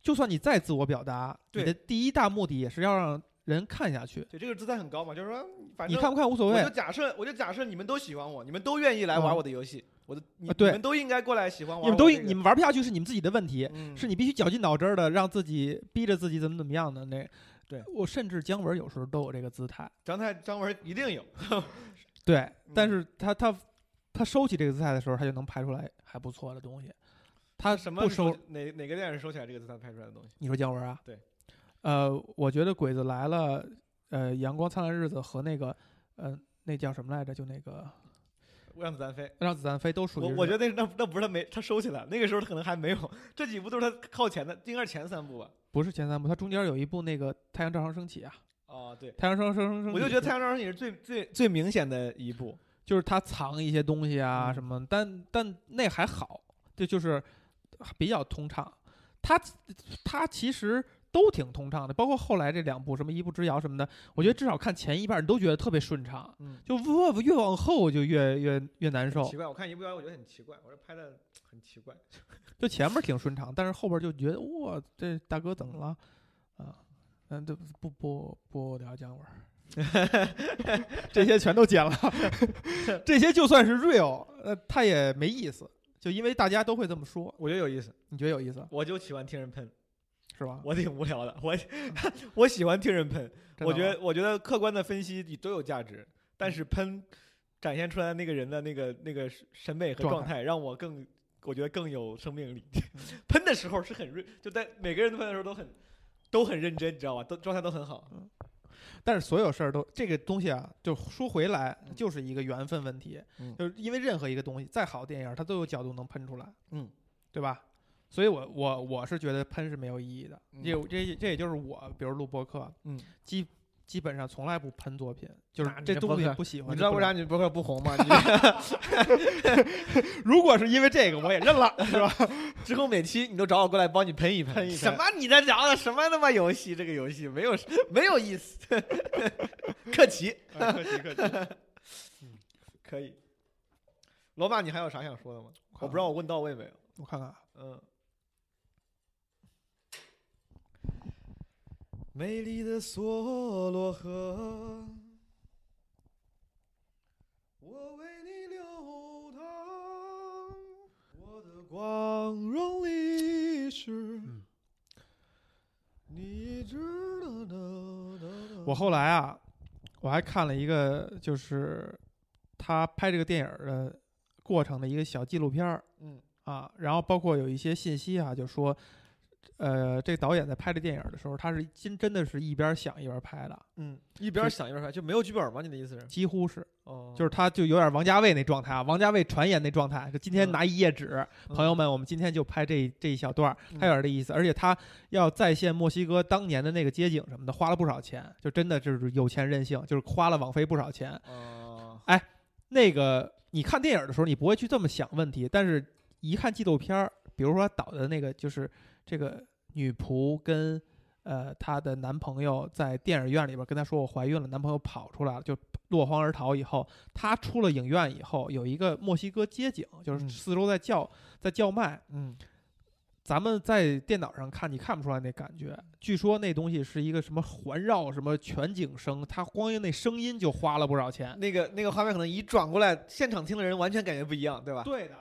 就算你再自我表达，你的第一大目的也是要让人看下去。对，这个姿态很高嘛，就是说，反正你看不看无所谓我就，假设，我就假设你们都喜欢我，你们都愿意来玩嗯我的游戏，我的你们都应该过来喜欢我你们都你们玩不下去是你们自己的问题，嗯是你必须绞尽脑汁儿的让自己逼着自己怎么怎么样的那。对我甚至姜文有时候都有这个姿态，张太张文一定有，对，但嗯是他他他收起这个姿态的时候，他就能拍出来还不错的东西。他什么不收，哪哪个电影收起来这个姿态拍出来的东西？你说姜文啊？对，呃，我觉得《鬼子来了》呃，《阳光灿烂日子》和那个呃，那叫什么来着？就那个让子弹飞。《让子弹飞》都属于我我觉得那那那不是他没他收起来，那个时候他可能还没有，这几部都是他靠前的，应该是前三部吧。不是前三部，他中间有一部那个《太阳照常升起》啊，哦，对，《太阳照常升升起》我就觉得《太阳照常升起》是最最最明显的一部。就是他藏一些东西啊嗯什么，但但那还好，这就是比较通畅。他他其实都挺通畅的，包括后来这两部什么《一步之遥》什么的，我觉得至少看前一半你都觉得特别顺畅，嗯，就越越往后就越越越难受。奇。怪，我看一部我觉得很奇怪，我说拍的很奇怪。就前面挺顺畅，但是后边就觉得哇，这大哥怎么了？啊？嗯，这不不不聊姜文，这些全都剪了，这些就算是 real，呃，他也没意思，就因为大家都会这么说，我觉得有意思，你觉得有意思？我就喜欢听人喷，是吧？我挺无聊的，我 我喜欢听人喷，我觉得我觉得客观的分析都有价值，但是喷展现出来那个人的那个那个审美和状状态，让我更我觉得更有生命力。嗯 喷的时候是很认，就在每个人喷的时候都很都很认真，你知道吧？都状态都很好。但是所有事儿都这个东西啊，就说回来嗯就是一个缘分问题，嗯就是因为任何一个东西再好的电影，它都有角度能喷出来，嗯，对吧？所以我我我是觉得喷是没有意义的，嗯这这这也就是我，比如录播客，嗯，基基本上从来不喷作品，就是你这东西不喜欢。你知道为啥你博客不红吗？你如果是因为这个，我也认了，是吧？之后每期你都找我过来帮你喷一喷，一什么你在聊的什么他妈游戏？这个游戏没有没有意思。客气客气客气。可以。罗马，你还有啥想说的吗？我不知道我问到位没有。我看看啊，嗯。美丽的梭罗河，我为你流淌，我的光荣历史。嗯你知道的。我后来啊，我还看了一个，就是他拍这个电影儿的过程的一个小纪录片儿嗯啊，然后包括有一些信息啊，就说呃，这个导演在拍这电影的时候，他是真真的是一边想一边拍的，嗯，一边想一边拍，就没有剧本吗？你的意思是？几乎是，哦，就是他就有点王家卫那状态啊，王家卫传言那状态，就今天嗯拿一页纸，朋友们，我们今天就拍这这一小段他有点这意思，而且他要再现墨西哥当年的那个街景什么的，花了不少钱，就真的就是有钱任性，就是花了网飞不少钱。哦，哎那个你看电影的时候，你不会去这么想问题，但是一看纪录片儿，比如说导的那个，就是这个女仆跟呃她的男朋友在电影院里边跟她说我怀孕了，男朋友跑出来了，就落荒而逃以后，她出了影院以后，有一个墨西哥街景，就是嗯四周在叫在叫卖，嗯，咱们在电脑上看，你看不出来那感觉。据说那东西是一个什么环绕什么全景声，它光用那声音就花了不少钱。那个那个画面可能一转过来，现场听的人完全感觉不一样，对吧？对的。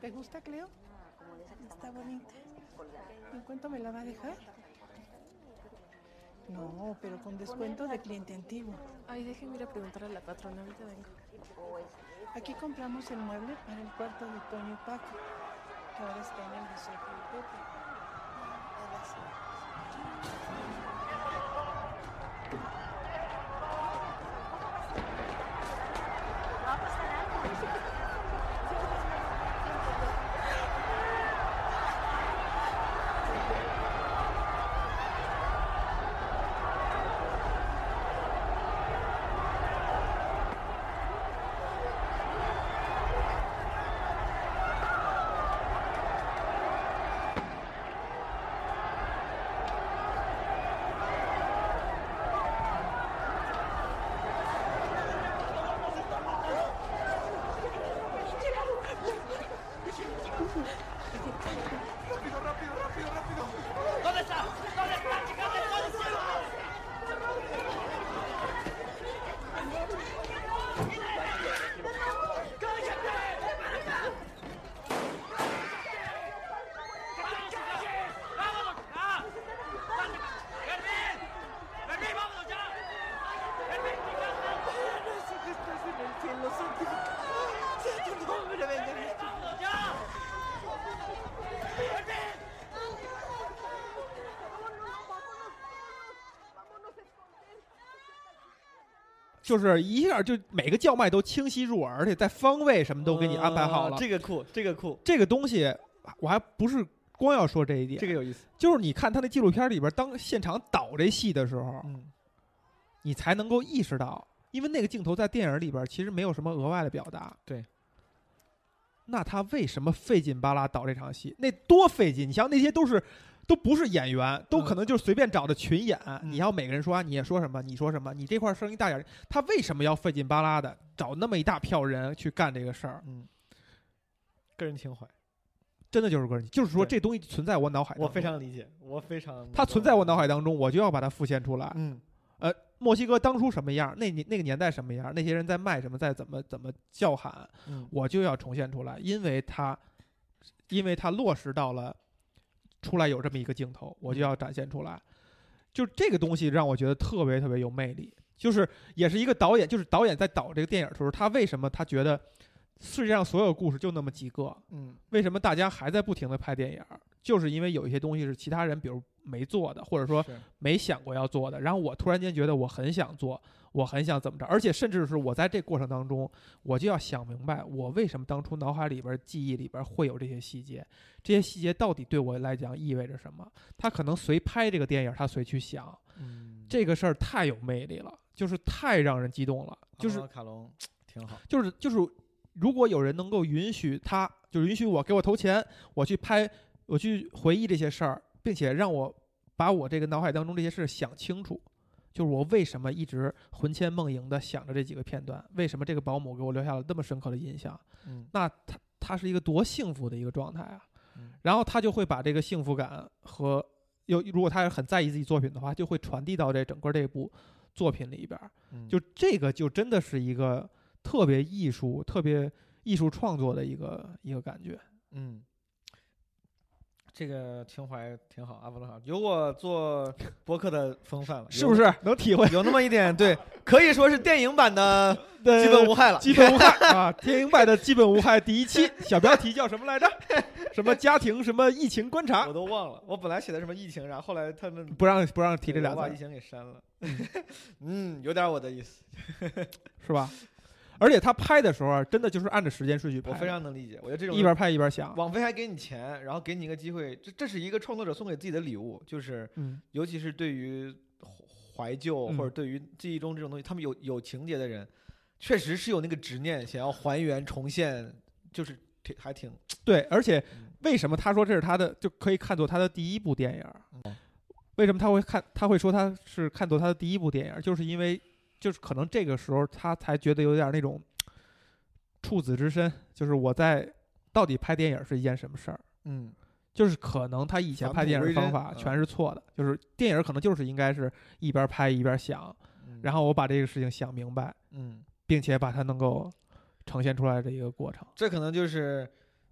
¿Te gusta, Cleo? Está bonita. ¿En cuánto me la va a dejar? No, pero con descuento de cliente antiguo. Ay, déjenme ir a preguntar a la patrona, ahorita vengo. Aquí compramos el mueble para el cuarto de Toño y Paco, que ahora está en el de ¡Rápido, rápido, rápido, rápido! ¿Dónde está? ¿Dónde está, chicas? ¿Dónde está? 就是一下就每个叫卖都清晰入耳，而且在方位什么都给你安排好了。哦这个酷，这个酷，这个东西我还不是光要说这一点，这个有意思。就是你看他那纪录片里边，当现场导这戏的时候，嗯，你才能够意识到，因为那个镜头在电影里边其实没有什么额外的表达。对。那他为什么费劲巴拉导这场戏？那多费劲！你像，那些都是都不是演员，都可能就是随便找的群演。嗯你要每个人说啊，你也说什么，你说什么，你这块声音大点。他为什么要费劲巴拉的找那么一大票人去干这个事儿？嗯，个人情怀，真的就是个人，就是说这东西存在我脑海当中，我非常理解，我非常。它存在我脑海当中，我就要把它复现出来。嗯呃墨西哥当初什么样，那年那个年代什么样，那些人在卖什么，在怎么怎么叫喊，嗯，我就要重现出来，因为他，因为他落实到了出来有这么一个镜头，我就要展现出来。就这个东西让我觉得特别特别有魅力，就是也是一个导演，就是导演在导这个电影的时候，他为什么他觉得世界上所有故事就那么几个，嗯。为什么大家还在不停的拍电影？就是因为有一些东西是其他人比如没做的，或者说没想过要做的，然后我突然间觉得我很想做，我很想怎么着，而且甚至是我在这过程当中，我就要想明白，我为什么当初脑海里边、记忆里边会有这些细节，这些细节到底对我来讲意味着什么？他可能随拍这个电影，他随去想，嗯，这个事儿太有魅力了，就是太让人激动了，就是阿卡隆挺好。就是就是，如果有人能够允许他，就允许我给我投钱，我去拍，我去回忆这些事儿，并且让我把我这个脑海当中这些事儿想清楚，就是我为什么一直魂牵梦萦的想着这几个片段，为什么这个保姆给我留下了那么深刻的印象，嗯那他他是一个多幸福的一个状态啊嗯，然后他就会把这个幸福感和又如果他是很在意自己作品的话，就会传递到这整个这部作品里边。嗯，就这个就真的是一个特别艺术、特别艺术创作的一个一个感觉。嗯，这个情怀挺好，阿波罗好，有我做博客的风范了，是不是能体会？有那么一点对可以说是电影版的 对基本无害了。基本无害啊！电影版的基本无害第一期 小标题叫什么来着？什么家庭什么疫情观察我？都忘了，我本来写的什么疫情，然后后来他们不让不让提这俩字我把疫，情给删了。嗯，有点我的意思，是吧？而且他拍的时候啊，真的就是按着时间顺序拍我，非常能理解。我觉得这种一边拍一边想。网飞还给你钱，然后给你一个机会，这这是一个创作者送给自己的礼物，就是嗯尤其是对于怀旧嗯或者对于记忆中这种东西，他们有有情节的人，确实是有那个执念，想要还原重现，就是挺还挺 对，而且嗯为什么他说这是他的，就可以看作他的第一部电影为什么他会看？他会说他是看作他的第一部电影儿，就是因为就是可能这个时候他才觉得有点那种处子之身，就是我在到底拍电影是一件什么事儿？嗯就是可能他以前拍电影方法全是错的，就是电影可能就是应该是一边拍一边想，嗯然后我把这个事情想明白，嗯，并且把它能够呈现出来的一个过程。这可能就是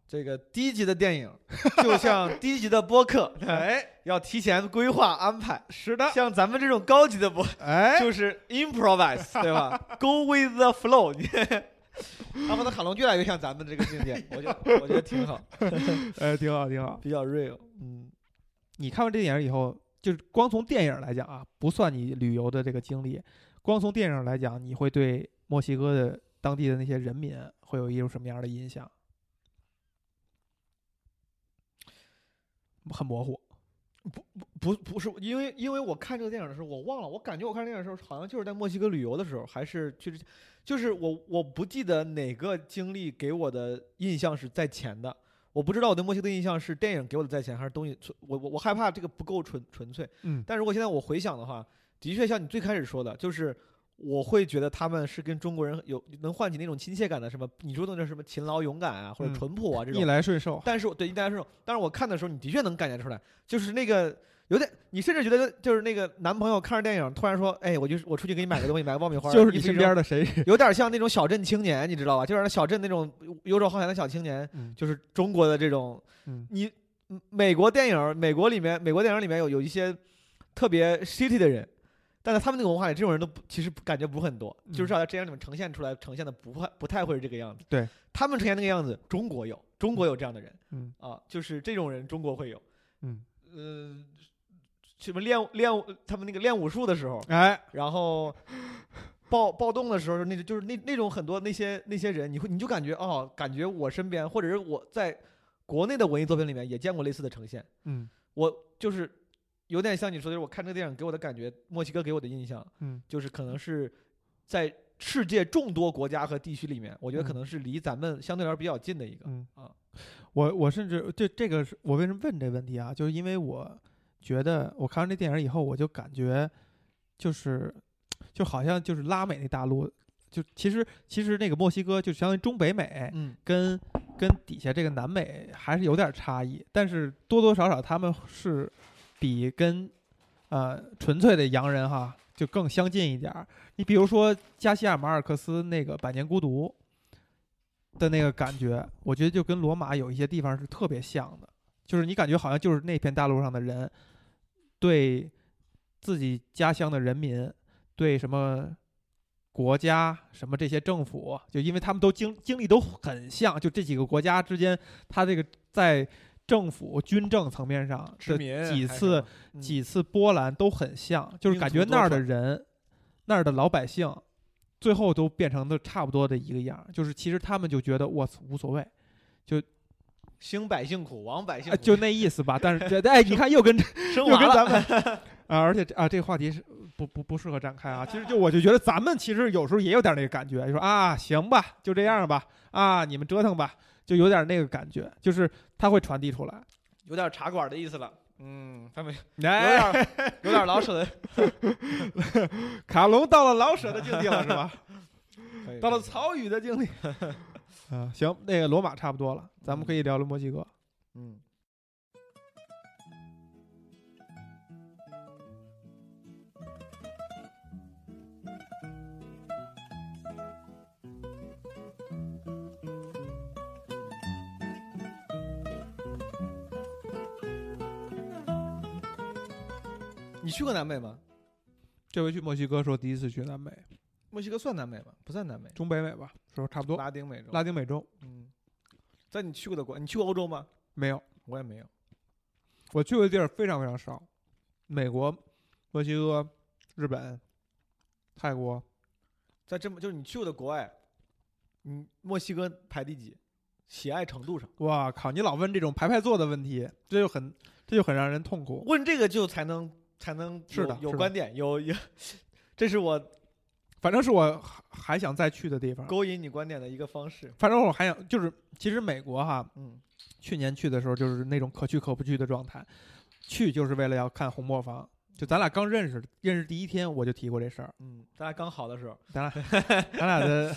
这个低级的电影，就像低级的播客，哎，要提前规划安排。是的，像咱们这种高级的播，哎，就是 improvise，对吧？Go with the flow 你。阿凡达卡隆越来越像咱们这个境界，我觉得我觉得挺好，哎，挺好，挺好。比较 real。嗯，你看完这电影以后，就是光从电影来讲啊，不算你旅游的这个经历，光从电影来讲，你会对墨西哥的当地的那些人民会有一种什么样的印象？很模糊。不不不是因为因为我看这个电影的时候，我忘了，我感觉我看电影的时候，好像就是在墨西哥旅游的时候，还是去之，就是我我不记得哪个经历给我的印象是在前的，我不知道我对墨西哥的印象是电影给我的在前，还是东西纯，我我我害怕这个不够纯纯粹。嗯但如果现在我回想的话，的确像你最开始说的，就是我会觉得他们是跟中国人有能唤起那种亲切感的，什么你说的那什么勤劳勇敢啊，或者嗯淳朴啊这种逆。来顺受。但是我对逆来说，但是我看的时候，你的确能感觉出来，就是那个有点，你甚至觉得就是那个男朋友看着电影，突然说，哎，我就是我出去给你买个东西，买个爆米花，就是你身边的谁？有点像那种小镇青年，你知道吧？就是那小镇那种游手好闲的小青年，嗯就是中国的这种。嗯你嗯美国电影，美国里面，美国电影里面有有一些特别 city 的人，但在他们那个文化里，这种人都不其实感觉不是很多，嗯就是在电影里面呈现出来，呈现的不会不太会是这个样子。对他们呈现那个样子，中国有，中国有这样的人嗯啊，就是这种人中国会有。嗯，嗯、什么练练他们那个练武术的时候，哎，然后暴暴动的时候，那个就是那那种很多那些那些人，你会你就感觉哦，感觉我身边或者是我在国内的文艺作品里面也见过类似的呈现。嗯我就是有点像你说的，就是我看这个电影给我的感觉，墨西哥给我的印象嗯就是可能是在世界众多国家和地区里面，我觉得可嗯能是离咱们相对来说比较近的一个。嗯啊，我我甚至这这个是我为什么问这问题啊？就是因为我觉得我看完这电影以后，我就感觉就是就好像就是拉美那大陆，就其实其实那个墨西哥就相当于中北美嗯跟跟底下这个南美还是有点差异，但是多多少少他们是比跟呃纯粹的洋人哈就更相近一点儿。你比如说加西亚马尔克斯那个《百年孤独》的那个感觉，我觉得就跟罗马有一些地方是特别像的，就是你感觉好像就是那片大陆上的人对自己家乡的人民，对什么国家、什么这些政府，就因为他们都经经历都很像，就这几个国家之间，他这个在政府军政层面上的几次嗯几次波澜都很像，就是感觉那儿的人，那儿的老百姓，最后都变成的差不多的一个样儿，就是其实他们就觉得我操无所谓，就兴百姓苦，亡百姓啊，就那意思吧。但是这 哎，你看又跟 又跟。咱们 啊，而且啊，这个话题是不不不适合展开啊。其实就我就觉得咱们其实有时候也有点那个感觉，就说啊，行吧，就这样吧，啊，你们折腾吧，就有点那个感觉，就是它会传递出来。有点茶馆的意思了。嗯，他们有哎，点有点 老舍的，卡隆到了老舍的境地了，是吧？到了曹禺的境地。啊，行，那个罗马差不多了，咱们可以聊聊墨西哥。嗯，你去过南美吗？这回去墨西哥时候第一次去南美，墨西哥算南美吗？不算南美，中北美吧，说差不多。拉丁美洲。拉丁美洲嗯，在你去过的国，你去过欧洲吗？没有，我也没有。我去过的地儿非常非常少，美国、墨西哥、日本、泰国，在这么就是你去过的国外，你墨西哥排第几？喜爱程度上，哇靠！你老问这种排排坐的问题，这就很这就很让人痛苦。问这个就才能才能有是的有观点，有有，这是我反正是我还还想再去的地方。勾引你观点的一个方式。反正我还想，就是其实美国哈，嗯，去年去的时候就是那种可去可不去的状态，去就是为了要看红磨坊。就咱俩刚认识，认识第一天我就提过这事儿，嗯，咱俩刚好的时候，咱俩咱俩的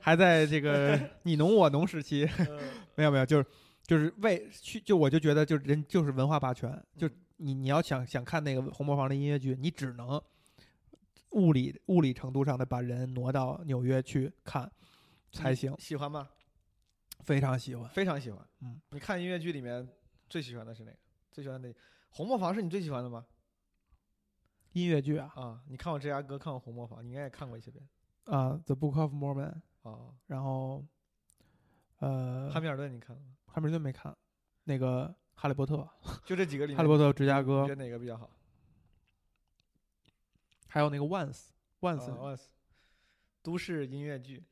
还在这个你侬我侬时期，嗯没有没有，就是就是为去就我就觉得就人就是文化霸权，就你你要想想看那个红磨坊的音乐剧，你只能物理物理程度上的把人挪到纽约去看才行，喜欢吗？非常喜欢。非常喜欢。嗯，你看音乐剧里面最喜欢的是哪个？最喜欢的《红磨坊》是你最喜欢的吗？音乐剧啊啊，你看过芝加哥，看过《红磨坊》，你应该也看过一些遍。啊，《The Book of Mormon》，啊，然后呃，汉密尔顿你看了吗？汉密尔顿没看，那个《哈利波特》，就这几个里面，哈利波特、芝加你哥觉，得哪个比较好？还有那个 Once 啊 Once，、，Once，都市音乐剧，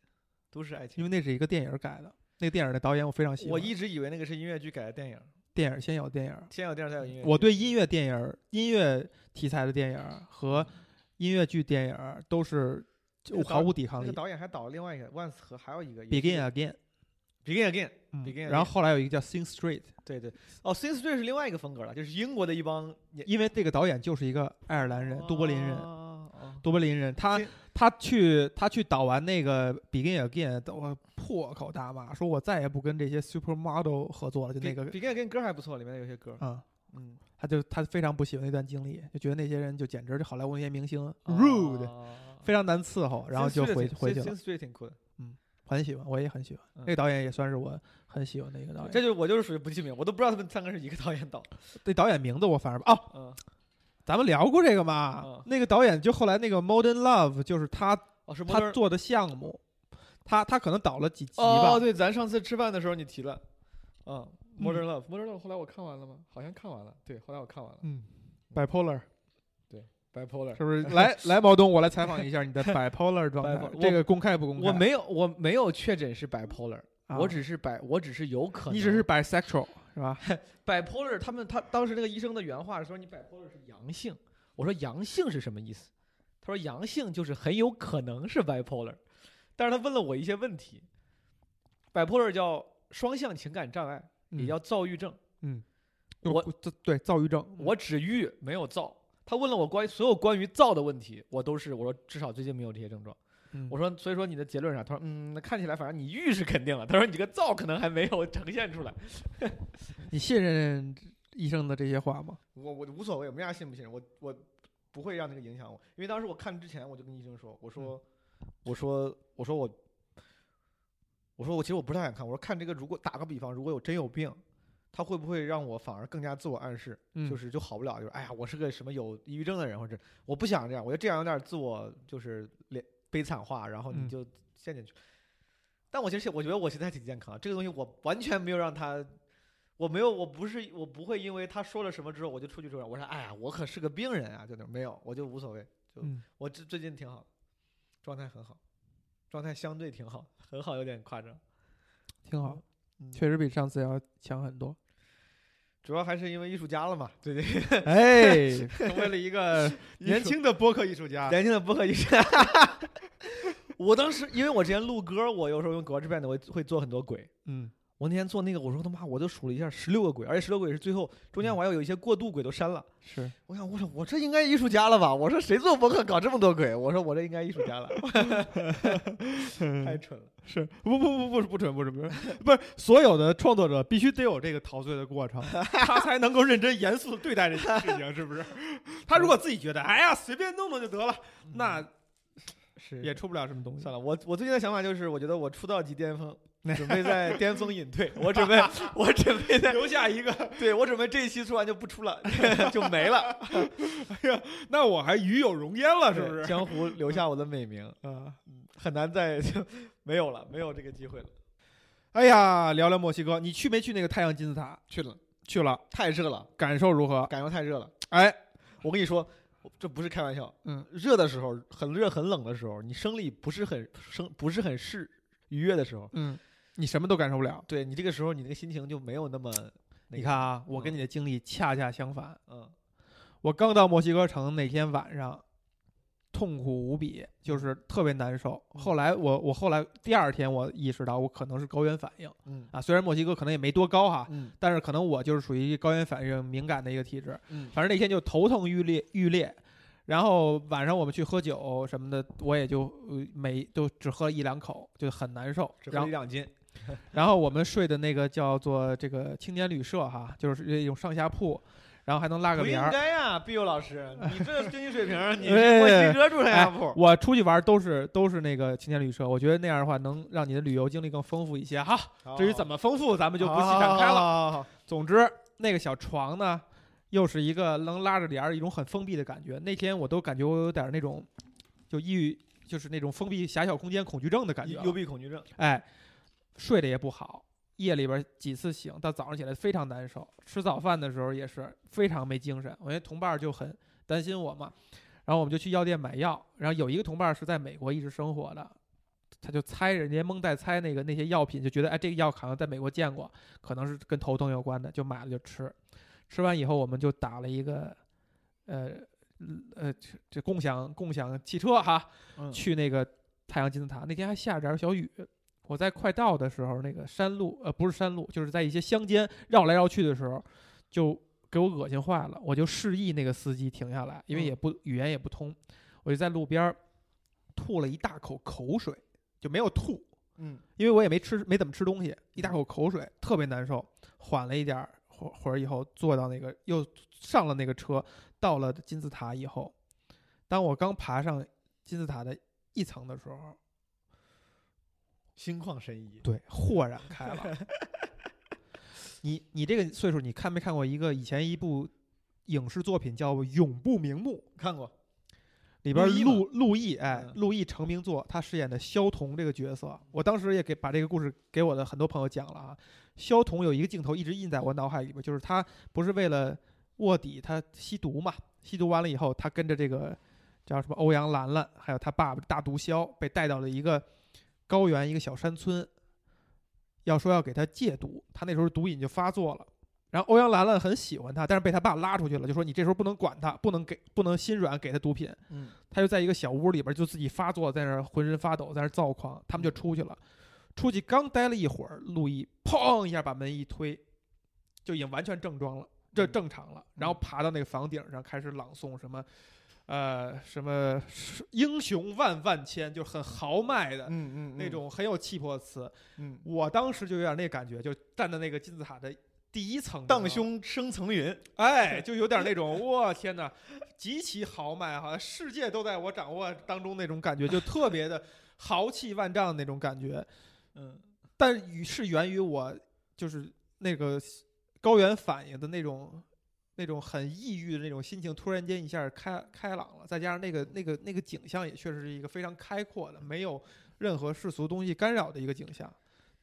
都市爱情。因为那是一个电影改的，那个电影的导演我非常喜欢。我一直以为那个是音乐剧改的电影，电影先有电影，先有电影再有音乐。我对音乐电影、音乐题材的电影和音乐剧电影都是就毫无抵抗力那个。导演还导了另外一个 Once 和还有一个 Begin Again，Begin Again，嗯 Begin 然后后来有一个叫 Sing Street，对对，哦，Sin Street 是另外一个风格了，就是英国的一帮演因为这个导演就是一个爱尔兰人，都柏林人，哦哦。都柏林人，他他去他去导完那个 Begin Again，我破口大骂，说我再也不跟这些 supermodel 合作了，就那个 Begin Again 歌还不错，里面有些歌，啊。嗯。他就他非常不喜欢那段经历，就觉得那些人就简直就好莱坞那些明星 rude，、哦非常难伺候，然后就回回去了。Sin。Street 挺酷的，很喜欢，我也很喜欢。嗯那个导演也算是我很喜欢的一个导演。这就我就是属于不记名，我都不知道他们三个是一个导演导。对导演名字我反而哦，嗯，咱们聊过这个嘛？嗯那个导演就后来那个 Modern Love，就是他哦是他做的项目，他他可能导了几集吧。哦，对，咱上次吃饭的时候你提了，嗯嗯，Modern Love，Modern Love 后来我看完了吗？好像看完了，对，后来我看完了嗯，bipolar，Bipolar 是。不是？来来，毛东，我来采访一下你的 bipolar 状态这个公开不公开？我没有，我没有确诊是 bipolar，、啊，我只是 bi，我只是有可能。你只是 bisexual 是吧？bipolar，他们他当时那个医生的原话是说你 bipolar 是阳性，我说阳性是什么意思？他说阳性就是很有可能是 bipolar，但是他问了我一些问题，bipolar 叫双向情感障碍，也嗯叫躁郁症，嗯我这对躁郁症，我只郁没有躁。他问了我关于所有关于燥的问题，我都是我说至少最近没有这些症状。嗯我说所以说你的结论是啥？他说嗯，那看起来反正你郁是肯定了，他说你这个燥可能还没有呈现出来。你信任医生的这些话吗？我我无所谓，没啥信不信任，我我不会让那个影响我，因为当时我看之前我就跟医生说，我说、我说我说我我说我其实我不太想看，我说看这个如果打个比方，如果有真有病，他会不会让我反而更加自我暗示，嗯。就是就好不了，就是哎呀我是个什么有抑郁症的人，或者我不想这样，我觉得这样有点自我就是脸悲惨化，然后你嗯。就陷进去。但我其实我觉得我现在挺健康，这个东西我完全没有让他，我没有，我不是我不会因为他说了什么之后我就出去说，我说哎呀，我可是个病人啊，就那种没有，我就无所谓，就嗯，我最最近挺好，状态很好，状态相对挺好，很好有点夸张，挺好，嗯确实比上次要强很多。主要还是因为艺术家了嘛，最近 哎，成为了一个 年轻的播客艺术家。年轻的播客艺术家。我当时因为我之前录歌，我有时候用 GarageBand 我会做很多鬼，嗯，我那天做那个，我说他妈，我就数了一下，十六个鬼，而且十六个轨是最后中间我还有一些过渡鬼都删了。是我想，我说我这应该艺术家了吧？我说谁做博客搞这么多鬼？我说我这应该艺术家了，太蠢了。是，不不不不不蠢不是不是，不是所有的创作者必须得有这个陶醉的过程，他才能够认真严肃地对待这件事情，是不是？他如果自己觉得，哎呀，随便弄弄就得了，那是也出不了什么东西。算了，我我最近的想法就是，我觉得我出道即巅峰，准备在巅峰隐退。我准备，我准备在留下一个，对我准备这一期出完就不出了，就没了，哎呀那我还与有荣焉了，是不是？江湖留下我的美名，啊，很难再就没有了，没有这个机会了。哎呀，聊聊墨西哥，你去没去那个太阳金字塔？去了，去了，太热了，感受如何？感受太热了。哎，我跟你说，我这不是开玩笑，嗯，热的时候，很热很冷的时候，你生理不是很生不是很适愉悦的时候，嗯，你什么都感受不了。对你这个时候你那个心情就没有那么，那个你看，啊，我跟你的经历恰恰相反。嗯我刚到墨西哥城那天晚上，痛苦无比，就是特别难受。嗯后来我我后来第二天我意识到我可能是高原反应嗯啊，虽然墨西哥可能也没多高哈，嗯但是可能我就是属于高原反应敏感的一个体质。嗯反正那天就头疼欲裂欲裂，然后晚上我们去喝酒什么的，我也就呃没就只喝了一两口，就很难受。只喝一两斤，然后我们睡的那个叫做这个青年旅社哈，就是那种上下铺，然后还能拉个不应帘儿。该呀，毕佑老师，你这经济水平，你 哎墨西哥住上哎下铺，我出去玩都是都是那个青年旅社，我觉得那样的话能让你的旅游经历更丰富一些哈。至于怎么么丰富，咱们就不细展开了。了。总之，那个小床呢，又是一个能拉着帘儿，一种很封闭的感觉。那天我都感觉我有点那种，就抑郁，就是那种封闭狭小空间恐惧症的感觉了。幽闭恐惧症，哎，睡得也不好，夜里边几次醒，到早上起来非常难受。吃早饭的时候也是非常没精神。我那同伴儿就很担心我嘛，然后我们就去药店买药。然后有一个同伴儿是在美国一直生活的，他就猜人家蒙在猜那个那些药品，就觉得哎这个药好像在美国见过，可能是跟头疼有关的，就买了就吃。吃完以后，我们就打了一个，呃呃，这这共享共享汽车哈，嗯去那个太阳金字塔。那天还下着点儿小雨，我在快到的时候，那个山路呃不是山路，就是在一些乡间绕来绕去的时候，就给我恶心坏了。我就示意那个司机停下来，因为嗯也不语言也不通，我就在路边吐了一大口口水，就没有吐，嗯因为我也没吃没怎么吃东西，一大口口水特别难受。缓了一点儿会会儿以后，坐到那个又上了那个车，到了金字塔以后，当我刚爬上金字塔的一层的时候，心旷神怡。对，豁然开朗。你你这个岁数，你看没看过一个以前一部影视作品叫《永不瞑目》？看过，里边陆陆陆毅，哎嗯，陆毅成名作，他饰演的萧彤这个角色，我当时也给把这个故事给我的很多朋友讲了啊。萧彤有一个镜头一直印在我脑海里边，就是他不是为了卧底，他吸毒嘛，吸毒完了以后，他跟着这个叫什么欧阳兰兰，还有他爸爸大毒枭，被带到了一个高原一个小山村，要说要给他戒毒，他那时候毒瘾就发作了。然后欧阳兰兰很喜欢他，但是被他爸拉出去了，就说你这时候不能管他，不能给不能心软给他毒品。嗯他就在一个小屋里边就自己发作，在那儿浑身发抖，在那儿躁狂。他们就出去了，出去刚待了一会儿，路易砰一下把门一推，就已经完全正装了，这正常了。然后爬到那个房顶上开始朗诵什么，呃，什么英雄万万千，就很豪迈的。嗯嗯那种很有气魄的词，嗯，我当时就有点那感觉，就站在那个金字塔的第一层荡，胸生层云。哎，就有点那种，我天哪，极其豪迈，好像世界都在我掌握当中那种感觉，就特别的豪气万丈那种感觉。嗯但与是源于我就是那个高原反应的那种那种很抑郁的那种心情，突然间一下开开朗了，再加上那个那个那个景象也确实是一个非常开阔的，没有任何世俗东西干扰的一个景象。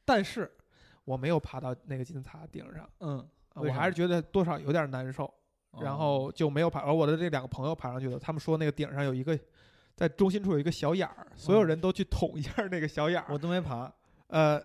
但是我没有爬到那个金字塔顶上，嗯，我还是觉得多少有点难受。哦然后就没有爬。而我的这两个朋友爬上去了，他们说那个顶上有一个，在中心处有一个小眼儿，所有嗯人都去捅一下那个小眼儿。我都没爬，呃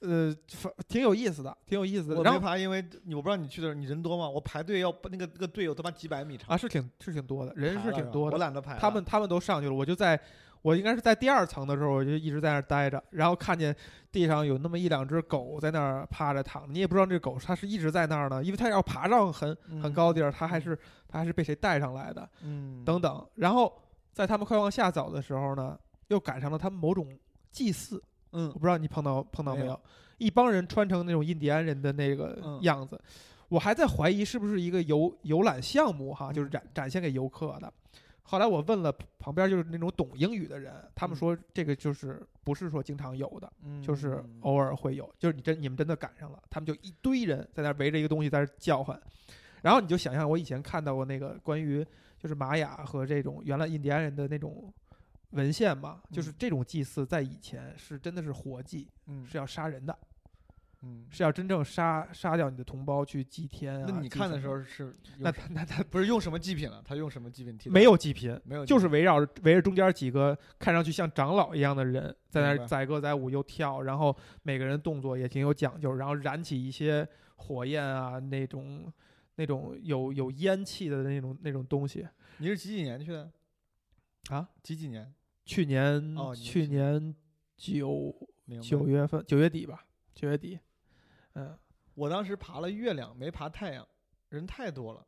呃，反挺有意思的，挺有意思的。我然后没爬，因为你我不知道你去的时候你人多吗？我排队要那个那个队有他妈几百米长，啊，是挺是挺多的，人是挺多的。我懒得排。他们他们都上去了，我就在。我应该是在第二层的时候，我就一直在那儿待着，然后看见地上有那么一两只狗在那儿趴着躺着，你也不知道这狗它是一直在那儿呢，因为它要爬上很很高的地儿，它还是它还是被谁带上来的，嗯等等。然后在他们快往下走的时候呢，又赶上了他们某种祭祀，嗯。我不知道你碰到碰到没有没有？一帮人穿成那种印第安人的那个嗯。样子，我还在怀疑是不是一个游游览项目哈，就是展展现给游客的。后来我问了旁边就是那种懂英语的人，他们嗯。说这个就是不是说经常有的，嗯。就是偶尔会有，就是你真你们真的赶上了，他们就一堆人在那围着一个东西在那叫唤，然后你就想象我以前看到过那个关于就是玛雅和这种原来印第安人的那种文献嘛，就是嗯这种祭祀在以前是真的是活祭，嗯是要杀人的，嗯，是要真正杀杀掉你的同胞去祭天啊。那你看的时候是 那用什那他不是用什么祭品了？他用什么祭品替？没有祭品，没有，就是围绕着围着中间几个看上去像长老一样的人在那儿载歌载舞又跳，然后每个人动作也挺有讲究，然后燃起一些火焰啊那种那种有有烟气的那种那种东西。你是几几年去的啊？几几年？去年、哦去年九九月份九月底吧，九月底，嗯。我当时爬了月亮，没爬太阳，人太多了。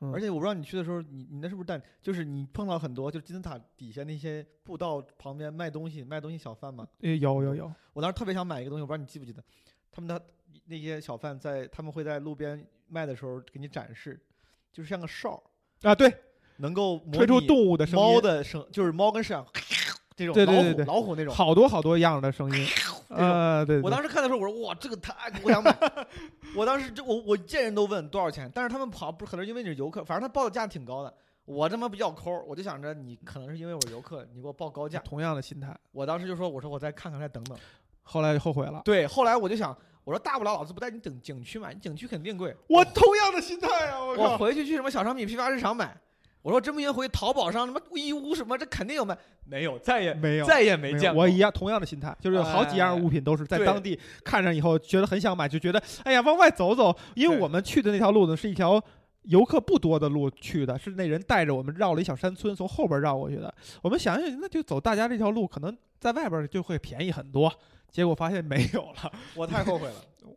嗯，而且我不知道你去的时候，你你那是不是带，就是你碰到很多就是金字塔底下那些步道旁边卖东西卖东西小贩吗？呃有有有，我当时特别想买一个东西，我不知道你记不记得，他们的那些小贩在他们会在路边卖的时候给你展示，就是像个哨儿，啊，对，能够吹出动物的声音，猫的声，就是猫跟摄像这种对对老虎对对老虎那种。好多好多样的声音，这种呃，对，对我当时看的时候，我说哇，这个太我想买。我当时这我我见人都问多少钱，但是他们跑不可能因为你是游客，反正他报的价挺高的。我他妈比较抠，我就想着你可能是因为我是游客，你给我报高价。同样的心态，我当时就说，我说我再看看，再等等。后来就后悔了。对，后来我就想，我说大不了老子不带你景景区买，你景区肯定贵。我同样的心态啊！我我，回去去什么小商品批发市场买。我说真不行，回淘宝上什么义乌什么，这肯定有卖。没有，再也没有再也没见过。我一样同样的心态，就是有好几样哎物品都是在当地看上以后觉得很想买，就觉得哎呀往外走走，因为我们去的那条路呢是一条游客不多的路去的，是那人带着我们绕了一小山村，从后边绕过去的。我们想想，那就走大家这条路，可能在外边就会便宜很多。结果发现没有了。我太后悔了。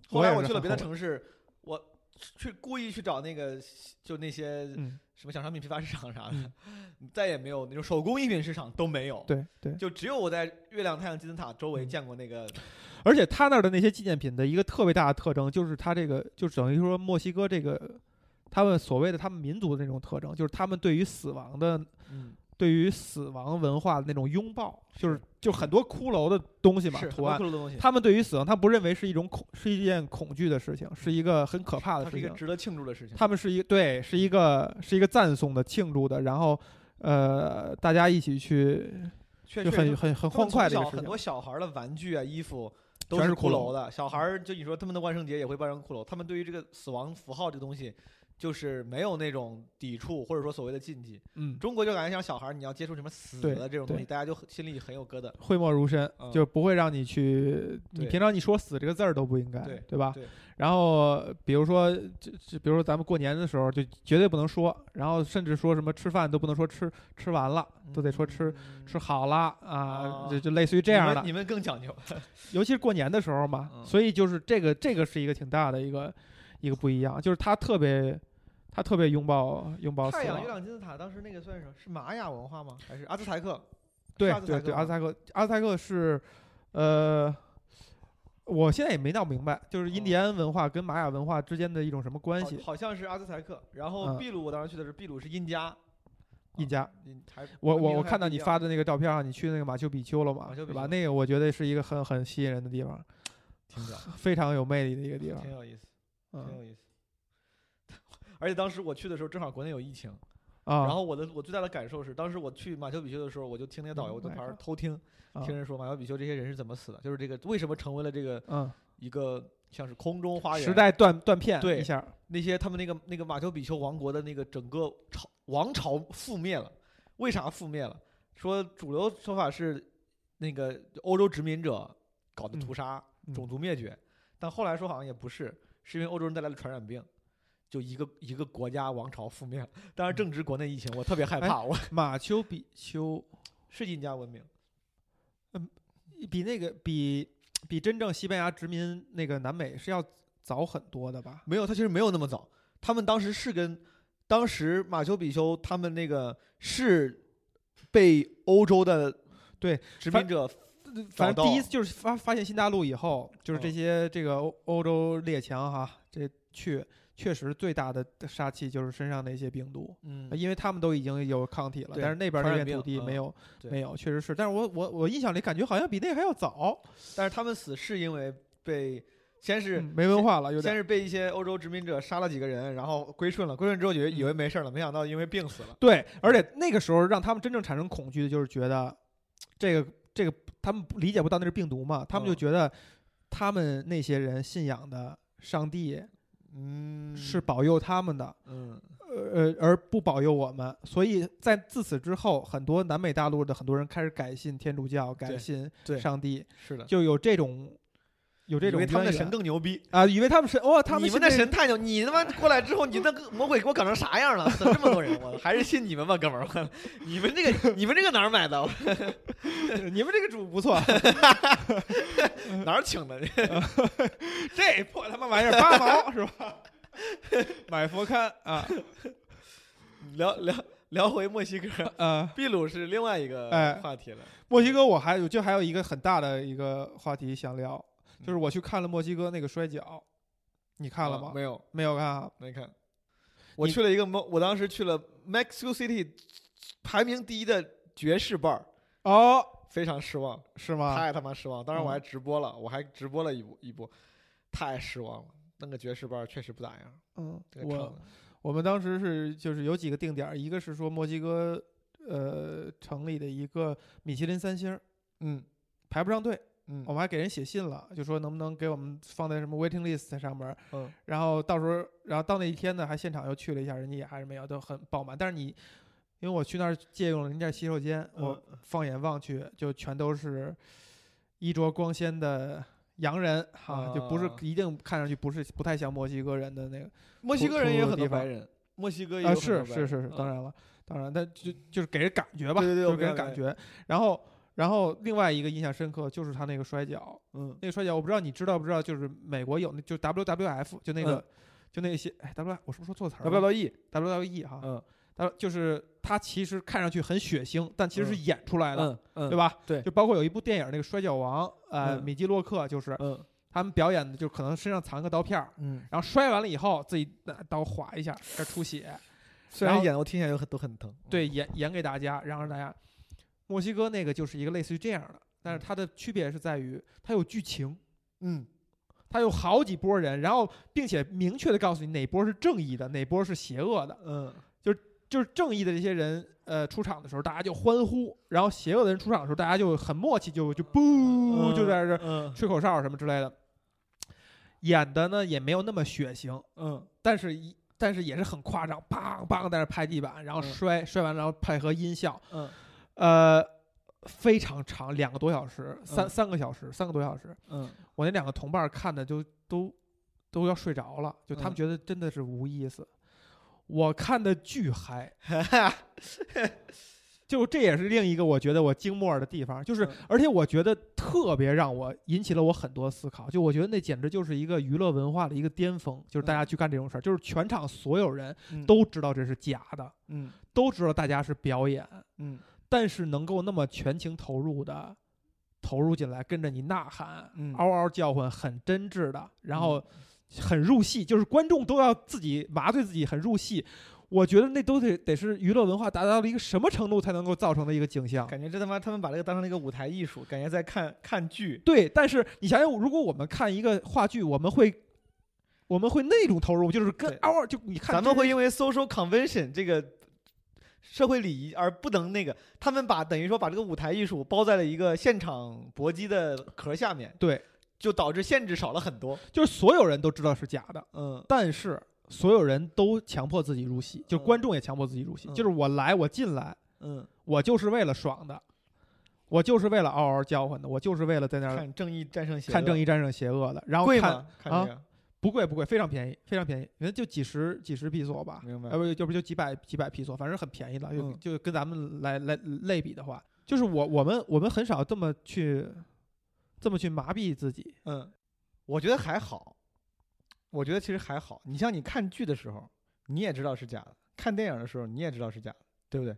后来我去了别的城市，我去故意去找那个就那些嗯，什么小商品批发市场啥的，再也没有那种手工艺品市场都没有。，对对，就只有我在月亮、太阳金字塔周围嗯见过那个。而且他那儿的那些纪念品的一个特别大的特征，就是他这个就等于说墨西哥这个他们所谓的他们民族的那种特征，就是他们对于死亡的嗯，对于死亡文化的那种拥抱，就是就很多骷髅的东西嘛是图案他们对于死亡，他不认为是一种恐是一件恐惧的事情，是一个很可怕的事情。是一个值得庆祝的事情。他们是一对，是一个是一个赞颂的、庆祝的，然后呃，大家一起去就很很很欢快的很一个事情。多小孩儿的玩具啊、衣服都是全是骷髅骷髅的。小孩儿就你说他们的万圣节也会扮成骷髅，他们对于这个死亡符号这个东西，就是没有那种抵触或者说所谓的禁忌。嗯，中国就感觉像小孩儿，你要接触什么死对的这种东西，大家就很心里很有疙瘩。讳莫如深，嗯就不会让你去，你平常你说死这个字儿都不应该，对吧？对然后比如说，就就比如说咱们过年的时候，就绝对不能说，然后甚至说什么吃饭都不能说吃吃完了，都得说吃吃好了啊，啊就就类似于这样的你们，更讲究。尤其是过年的时候嘛，嗯所以就是这个这个是一个挺大的一个一个不一样，就是他特别他特别拥抱拥抱死太阳、月，亮、金字塔当时那个算是是玛雅文化吗？还是阿兹台克？对对对，阿兹台克阿兹台克是呃。我现在也没闹明白，就是印第安文化跟玛雅文化之间的一种什么关系？好好像是阿兹台克。然后嗯秘鲁，我当时去的是秘鲁是印加。印加我我我看到你发的那个照片啊，你去那个马丘比丘了嘛，对吧？那个我觉得是一个很很吸引人的地方，挺，非常有魅力的一个地方挺。有意思，挺嗯有意思。而且当时我去的时候，正好国内有疫情，啊，然后我的我最大的感受是，当时我去马丘比丘的时候，我就听那个导游在旁边嗯偷听，啊听人说马丘比丘这些人是怎么死的，就是这个为什么成为了这个嗯，一个像是空中花园时代断断片对一下，那些他们那个那个马丘比丘王国的那个整个朝王朝覆灭了，为啥覆灭了？说主流说法是那个欧洲殖民者搞的屠杀、嗯种族灭绝，但后来说好像也不是，是因为欧洲人带来了传染病。就一个一个国家王朝覆灭了，当然正值国内疫情，我特别害怕。我马丘比丘 是印加文明，嗯比那个比比真正西班牙殖民那个南美是要早很多的吧？没有，它其实没有那么早。他们当时是跟当时马丘比丘他们那个是被欧洲的对殖民者反正第一次就是发发现新大陆以后，就是这嗯些这个欧欧洲列强哈，这去，确实最大的杀器就是身上那些病毒，嗯因为他们都已经有抗体了，但是那边那片土地没嗯有，对没有，确实是。但是我我我印象里感觉好像比那还要早，但是他们死是因为被先是、嗯没文化了，有点。先是被一些欧洲殖民者杀了几个人，然后归顺了，归顺之后以为以为没事儿了，没想到因为病死了。对，而且那个时候让他们真正产生恐惧的就是觉得，这个这个他们理解不到那是病毒嘛，他们就嗯觉得他们那些人信仰的上帝嗯。是保佑他们的，嗯。呃，而不保佑我们，所以在自此之后，很多南美大陆的很多人开始改信天主教，改信上帝，是的，就有这种有这种以为他们的神更牛逼。啊，以为他们神哇，他们你们的神太牛！你他妈过来之后，你那个魔鬼给我搞成啥样了？死了这么多人，我还是信你们吧，哥们儿！你们这个你们这个哪儿买的？你们这个主不错，哪儿请的？这破他妈玩意儿八毛是吧？买佛龛啊聊聊聊回墨西哥，啊！秘鲁是另外一个哎话题了。墨西哥我还有就还有一个很大的一个话题想聊，嗯就是我去看了墨西哥那个摔跤，你看了吗？啊没有，没有看啊？没看。我去了一个墨，我当时去了 Mexico City 排名第一的爵士 bar，哦，非常失望，是吗？太他妈失望。当然我嗯还直播了，我还直播了一部一波，太失望了。那个爵士 bar 确实不咋样，嗯，这个唱我的我们当时是就是有几个定点儿，一个是说墨西哥呃城里的一个米其林三星儿嗯排不上队，嗯我们还给人写信了，就说能不能给我们放在什么 waiting list 上面，嗯然后到时候然后到那一天呢，还现场又去了一下，人家也还是没有，都很爆满。但是你因为我去那儿借用了人家洗手间，我嗯放眼望去就全都是衣着光鲜的。洋人哈、就不是啊一定看上去不是不太像墨西哥人的那个墨西哥人也有很土地方多白人，墨西哥也是是是是，当嗯然了，当然，但就就是给人感觉吧，对对对就给人感觉。然后，然后另外一个印象深刻就是他那个摔跤，嗯那个摔跤我不知道你知道不知道，就是美国有那就 WWF 就那个、嗯就那些哎 W 我是不是说错词儿要了不要到 E？WWE 哈，嗯他就是他其实看上去很血腥，但其实是嗯演出来的，嗯嗯，对？吧？对就包括有一部电影那个摔跤王，呃，嗯米基洛克就是嗯他们表演的，就可能身上藏个刀片儿。嗯，然后摔完了以后，自己拿刀划一下，这出血，虽然演的我听起来有很都很疼。对，演演给大家，然后让大家。墨西哥那个就是一个类似于这样的，但是它的区别是在于它有剧情，嗯。它有好几波人，然后并且明确的告诉你哪波是正义的，哪波是邪恶的。嗯。就是就是正义的这些人，呃，出场的时候大家就欢呼，然后邪恶的人出场的时候，大家就很默契，就就不就在这吹口哨什么之类的。演的呢也没有那么血腥，嗯。但是一但是也是很夸张，梆梆在那拍地板，然后嗯。摔、摔完，然后配合音效，嗯呃，非常长，两个多小时，三、嗯。三个小时，三个多小时。嗯。我那两个同伴看的就都都要睡着了，就他们嗯。觉得真的是无意思。我看的巨嗨，就这也是另一个我觉得我惊默的地方，就是嗯。而且我觉得特别让我引起了我很多思考，就我觉得那简直就是一个娱乐文化的一个巅峰，就是大家去干这种事儿，就是全场所有人嗯。都知道这是假的，嗯。都知道大家是表演，嗯但是能够那么全情投入的投入进来，跟着你呐喊，嗯嗷嗷叫唤，很真挚的，然后很入戏，就是观众都要自己麻醉自己，很入戏。我觉得那都得得是娱乐文化达到了一个什么程度才能够造成的一个景象。感觉这他妈他们把这个当成了一个舞台艺术，感觉在看看剧。对，但是你想想，如果我们看一个话剧，我们会我们会那种投入，就是跟嗷嗷就你看咱们会因为 social convention 这个社会礼仪而不能那个，他们把等于说把这个舞台艺术包在了一个现场搏击的壳下面，对，就导致限制少了很多。就是所有人都知道是假的，嗯。但是所有人都强迫自己入戏，就观众也强迫自己入戏，嗯。就是我来我进来，嗯，我就是为了爽的，我就是为了嗷嗷叫唤的，我就是为了在那儿看正义战胜邪恶，看正义战胜邪恶的，然后看贵吗？看啊这个，不贵不贵，非常便宜，非常便宜，可能就几十几十比索吧，明白呃不就不就几百几百比索，反正很便宜了，就嗯就跟咱们来来类比的话，就是我我们我们很少这么去这么去麻痹自己，嗯，我觉得还好，我觉得其实还好。你像你看剧的时候，你也知道是假的；看电影的时候，你也知道是假的，对不对？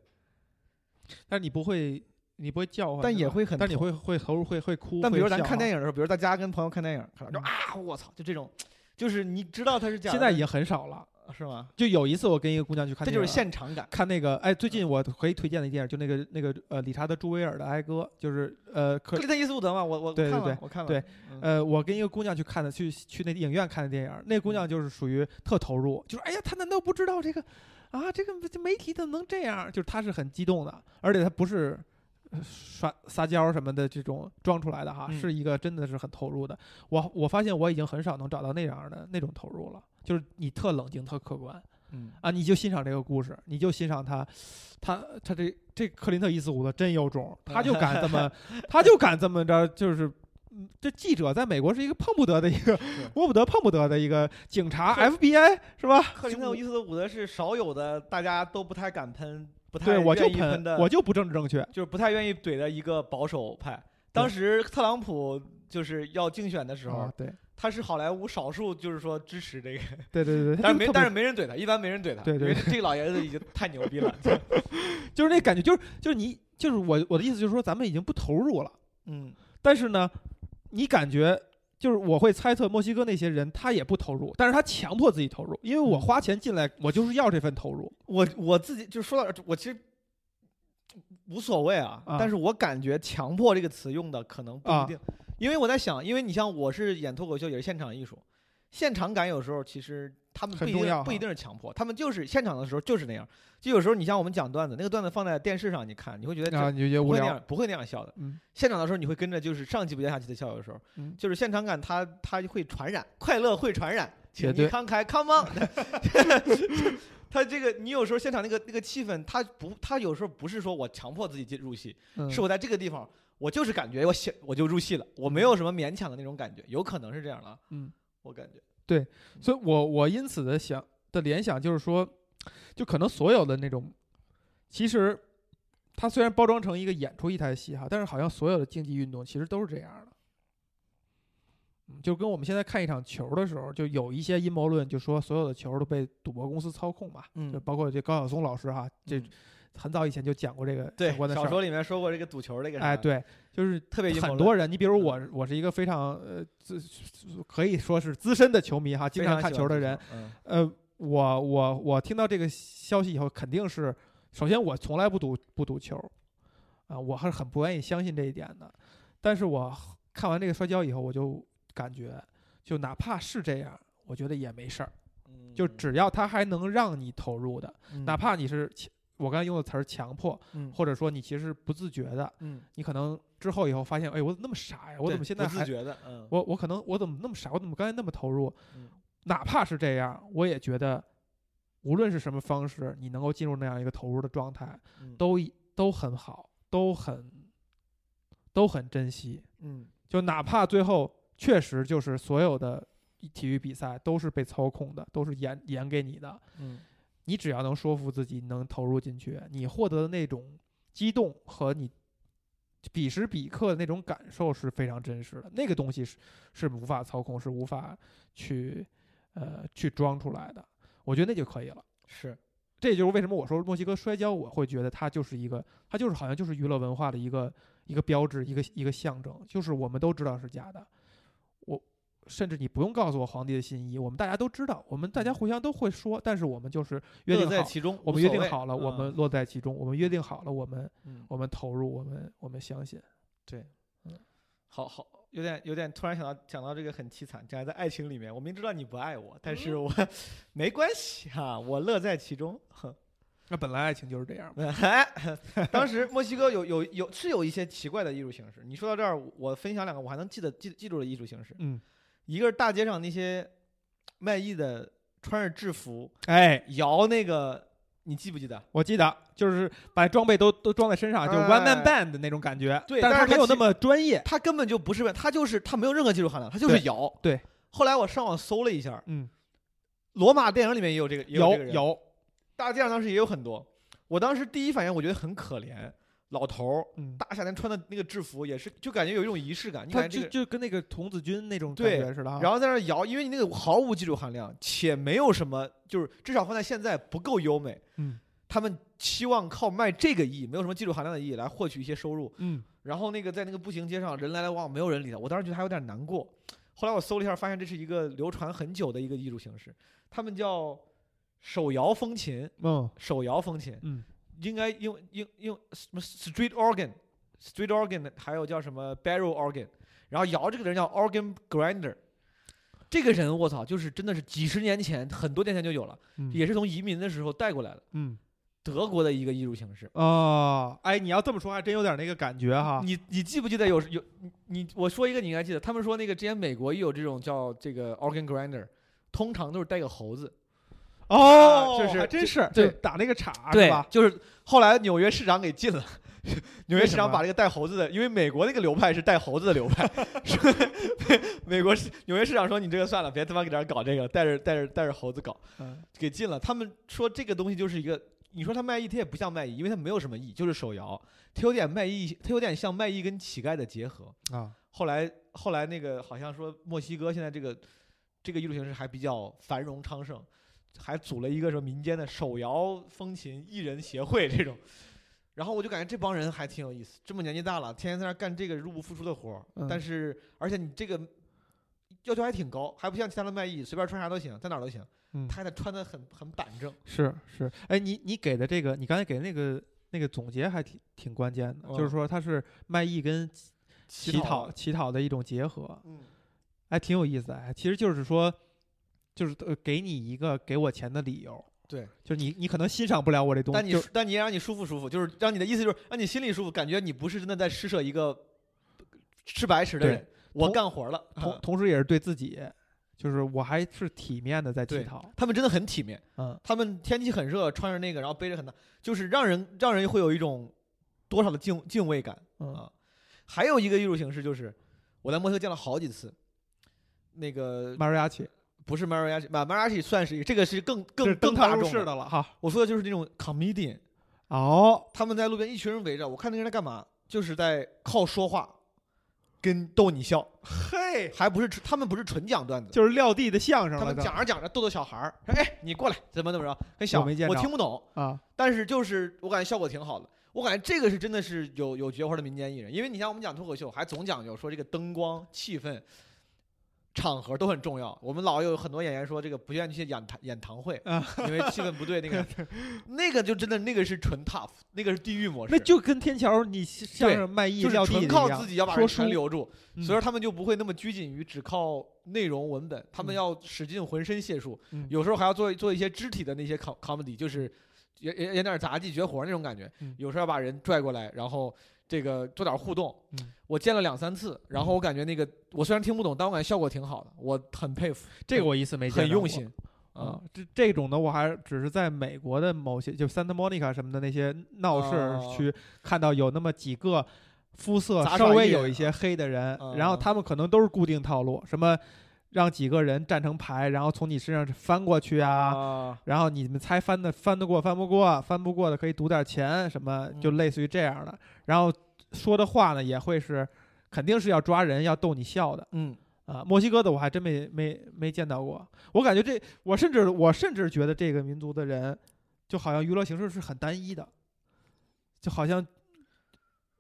但是你不会你不会叫唤，但也会很但你会会投入会会哭，但比如咱看电影，的时候，比如在家跟朋友看电影，看到就啊，我操，就这种，就是你知道它是假的，现在已经很少了。是吗？就有一次我跟一个姑娘去看这电影，就是现场感。看那个，哎，最近我可以推荐的电影，就那个那个呃，理查德·朱维尔的《哀歌》，就是呃，可克林特伊斯伍德嘛，我我看了对对对我看了，对嗯，呃，我跟一个姑娘去看的，去去那影院看的电影，那姑娘就是属于特投入，就是哎呀，她难道不知道这个啊？这个这媒体怎么能这样？就是她是很激动的，而且她不是呃耍撒娇什么的这种装出来的哈，嗯是一个真的是很投入的。我我发现我已经很少能找到那样的那种投入了，就是你特冷静、特客观嗯啊，你就欣赏这个故事，你就欣赏他，他他这这克林特·伊斯伍德真有种，他就敢这么，他就敢这么着，就是。嗯，这记者在美国是一个碰不得的一个摸不得碰不得的一个警察，FBI 是吧？克林特伊斯伍德是少有的，大家都不太敢喷，不太对我就愿意喷的，我就不政治正确。就是不太愿意怼的一个保守派。当时特朗普就是要竞选的时候，啊，对他是好莱坞少数就是说支持这个，对对对对，但是没但是没人怼他，一般没人怼他，对对这个老爷子已经太牛逼了。就是那感觉，就是就是你就是我我的意思就是说，咱们已经不投入了，嗯，但是呢，你感觉就是我会猜测墨西哥那些人他也不投入，但是他强迫自己投入，因为我花钱进来，我就是要这份投入。我我自己就说到这，我其实无所谓啊，啊但是我感觉“强迫”这个词用的可能不啊一定，因为我在想，因为你像我是演脱口秀，也是现场艺术，现场感有时候其实他们不一定不一定是强迫，他们就是现场的时候就是那样。就有时候你像我们讲段子，那个段子放在电视上你看，你会觉得啊，你就觉得无聊不会那样，，不会那样笑的。嗯现场的时候你会跟着就是上气不接下气的笑，有时候嗯，就是现场感它它会传染，快乐会传染，请你慷慨，come on。他这个你有时候现场那个那个气氛，他不他有时候不是说我强迫自己进入戏，嗯是我在这个地方我就是感觉我想我就入戏了，我没有什么勉强的那种感觉，有可能是这样的啊，嗯，我感觉。所以我我因此的想的联想就是说，就可能所有的那种，其实它虽然包装成一个演出一台戏哈，但是好像所有的竞技运动其实都是这样的。嗯就跟我们现在看一场球的时候，就有一些阴谋论，就说所有的球都被赌博公司操控嘛，嗯就包括这高晓松老师哈，这嗯很早以前就讲过这个对相关的事儿。小说里面说过这个赌球这个，哎，，对，就是特别很多人，你比如我，我是一个非常呃资，可以说是资深的球迷哈，经常看球的人。，嗯呃，我我我听到这个消息以后，肯定是首先我从来不赌不赌球，啊、我还是很不愿意相信这一点的。但是我看完这个摔跤以后，我就感觉，就哪怕是这样，我觉得也没事儿，嗯就只要他还能让你投入的，嗯哪怕你是强我刚才用的词儿强迫，嗯或者说你其实不自觉的，嗯，你可能之后以后发现，哎，我怎么那么傻呀？我怎么现在还不自觉的？嗯，我我可能我怎么那么傻？我怎么刚才那么投入？嗯哪怕是这样，我也觉得，无论是什么方式，你能够进入那样一个投入的状态，嗯都一都很好，都很都很珍惜。嗯就哪怕最后确实就是所有的体育比赛都是被操控的，都是演演给你的，嗯你只要能说服自己能投入进去，你获得的那种激动和你彼时彼刻的那种感受是非常真实的。那个东西是是无法操控，是无法去呃去装出来的。我觉得那就可以了。是，这就是为什么我说墨西哥摔跤，我会觉得它就是一个，它就是好像就是娱乐文化的一个一个标志，一个一个象征，就是我们都知道是假的。我甚至你不用告诉我皇帝的新衣，我们大家都知道，我们大家互相都会说，但是我们就是约定，在其中，我们约定好了，我们嗯乐在其中，我们约定好了，我们嗯我们投入，我们我们相信。对，嗯好好，有点有点突然想到想到这个很凄惨，讲在爱情里面，我明知道你不爱我，但是我没关系哈、我乐在其中。那本来爱情就是这样嘛。哎，当时墨西哥有有有是有一些奇怪的艺术形式。你说到这儿，我分享两个我还能记得记记住的艺术形式，嗯，一个是大街上那些卖艺的穿着制服哎，摇那个，你记不记得？我记得就是把装备都都装在身上，就是 one man 哎 band 的那种感觉。对但是他没有那么专业。他根本就不是，他就是他没有任何技术含量，他就是摇。对。后来我上网搜了一下，嗯，罗马电影里面也有这个，也有这个人。有，大街上当时也有很多。我当时第一反应，我觉得很可怜，老头儿嗯，大夏天穿的那个制服，也是就感觉有一种仪式感。你他感觉这个，就就跟那个童子军那种感对觉似的哈。然后在那摇，因为你那个毫无技术含量，且没有什么，就是至少放在现在不够优美。嗯他们期望靠卖这个艺，没有什么技术含量的艺来获取一些收入。嗯然后那个在那个步行街上人来来往往，没有人理他。我当时觉得还有点难过。后来我搜了一下，发现这是一个流传很久的一个艺术形式，他们叫手摇风琴，嗯手摇风琴嗯应该用用用什么 street organ，street organ，还有叫什么 barrel organ，然后摇这个人叫 organ grinder。这个人我操，就是真的是几十年前，很多年前就有了，嗯也是从移民的时候带过来的，嗯德国的一个艺术形式。哦，哎，你要这么说，还真有点那个感觉哈。你你记不记得有有你你我说一个你应该记得，他们说那个之前美国也有这种叫这个 organ grinder，通常都是带个猴子，哦，就是还真是，对就打那个岔是对吧？就是后来纽约市长给禁了。纽约市长把这个带猴子的，因为美国那个流派是带猴子的流派，说美国市纽约市长说你这个算了，别他妈给这儿搞这个，带着带着带着猴子搞，嗯给禁了。他们说这个东西就是一个，你说他卖艺，他也不像卖艺，因为他没有什么艺，就是手摇，他有点卖艺，他有点像卖艺跟乞丐的结合。啊，后来后来那个好像说墨西哥现在这个这个艺术形式还比较繁荣昌盛，还组了一个什么民间的手摇风琴艺人协会这种。然后我就感觉这帮人还挺有意思，这么年纪大了，天天在那儿干这个入不敷出的活儿，嗯。但是而且你这个要求还挺高，还不像其他的卖艺，随便穿啥都行，在哪儿都行，嗯，他还得穿的很很板正。是是，哎，你你给的这个，你刚才给的那个那个总结还挺挺关键的，就是嗯说它是卖艺跟乞讨讨，乞讨的一种结合，嗯，还挺有意思的。哎，其实就是说，就是呃给你一个给我钱的理由，对。就是你你可能欣赏不了我这东西，但你但你也让你舒服舒服，就是让你的意思就是让你心里舒服，感觉你不是真的在施舍一个吃白食的人，我干活了。同啊同时也是对自己，就是我还是体面的在乞讨，他们真的很体面，嗯他们天气很热，穿着那个，然后背着很大，就是让人让人会有一种多少的敬敬畏感嗯啊。还有一个艺术形式就是我在墨西哥见了好几次，那个，mariachi 不是 mariachi，马 mariachi 算是一个，这个是更更更大众的。了哈。我说的就是那种 comedian，哦，他们在路边一群人围着，我看那个人在干嘛，就是在靠说话跟逗你笑，嘿，还不是他们不是纯讲段子，就是撂地的相声他们讲着讲着逗逗小孩儿，说哎你过来怎么怎么着，跟小我我没见着听不懂，啊，但是就是我感觉效果挺好的。我感觉这个是真的是有有绝活的民间艺人，因为你像我们讲脱口秀，还总讲究说这个灯光、气氛、场合都很重要。我们老有很多演员说这个不愿意去演堂演堂会，啊。因为气氛不对。那个。那个就真的那个是纯 tough，那个是地狱模式。那就跟天桥你相声卖艺就是纯靠自己要把人留住，嗯。所以说他们就不会那么拘谨于只靠内容文本，他们嗯要使尽浑身解数，嗯。有时候还要做做一些肢体的那些 com comedy，就是演演演点杂技绝活那种感觉。嗯，有时候要把人拽过来，然后这个做点互动嗯。我见了两三次，然后我感觉那个我虽然听不懂，但我感觉效果挺好的，我很佩服，这个我一次没见过很用心啊啊。。这这种的我还只是在美国的某些就 Santa Monica 什么的那些闹市哦区看到有那么几个肤色稍微有一些黑的人，然后嗯他们可能都是固定套路，什么让几个人站成排，然后从你身上翻过去啊。啊，然后你们猜翻的翻得过翻不过，翻不过的可以赌点钱，什么就嗯类似于这样的。然后说的话呢，也会是肯定是要抓人，要逗你笑的。嗯，啊，墨西哥的我还真没没没见到过。我感觉这，我甚至我甚至觉得这个民族的人，就好像娱乐形式是很单一的，就好像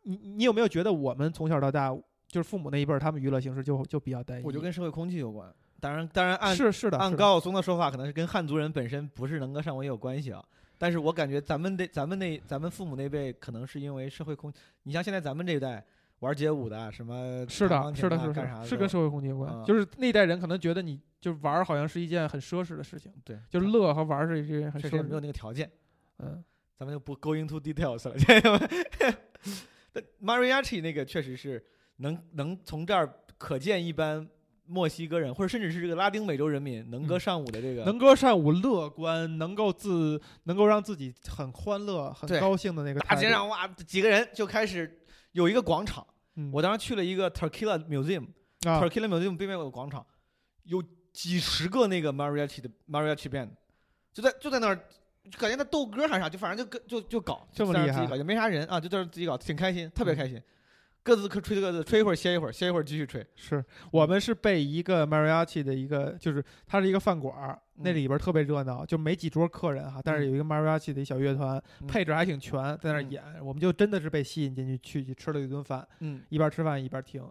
你你有没有觉得我们从小到大，就是父母那一辈儿，他们娱乐形式就就比较单一？我觉得跟社会空气有关。当然，当然按是是的，按高晓松的说法，可能是跟汉族人本身不是能歌善舞也有关系啊。但是我感觉咱们那咱们那咱们父母那辈，可能是因为社会空，你像现在咱们这一代玩街舞的啊，什么是的，是的，是的，是跟社会空气有关。啊就是那代人可能觉得你就玩好像是一件很奢侈的事情，对，就是乐和玩是一件很奢确实也没有。那个条件，嗯，咱们就不 going to details 了。但 mariachi 那个确实是能能从这儿可见一般墨西哥人，或者甚至是这个拉丁美洲人民能歌嗯善舞的这个，能歌善舞、乐观，能够自能够让自己很欢乐、很高兴的那个大街上哇，几个人就开始有一个广场。嗯我当时去了一个 Turkilla Museum，啊 Turkilla Museum 对面有个广场，有几十个那个 mariachi 的 mariachi band，就在就在那儿，就感觉在斗歌还是啥，就反正就跟就就搞，这么厉害没啥人啊，就在那儿自己搞，挺开心，特别嗯开心。各自可吹各自，吹一会儿歇一会儿，歇一会儿继续吹。是。我们是被一个 mariachi 的一个，就是它是一个饭馆儿，那嗯。里边儿特别热闹，就没几桌客人哈，但是有一个 mariachi 的一小乐团，嗯。配置还挺全，在那演，我们就真的是被吸引进去，去去吃了一顿饭，嗯，一边吃饭一边听。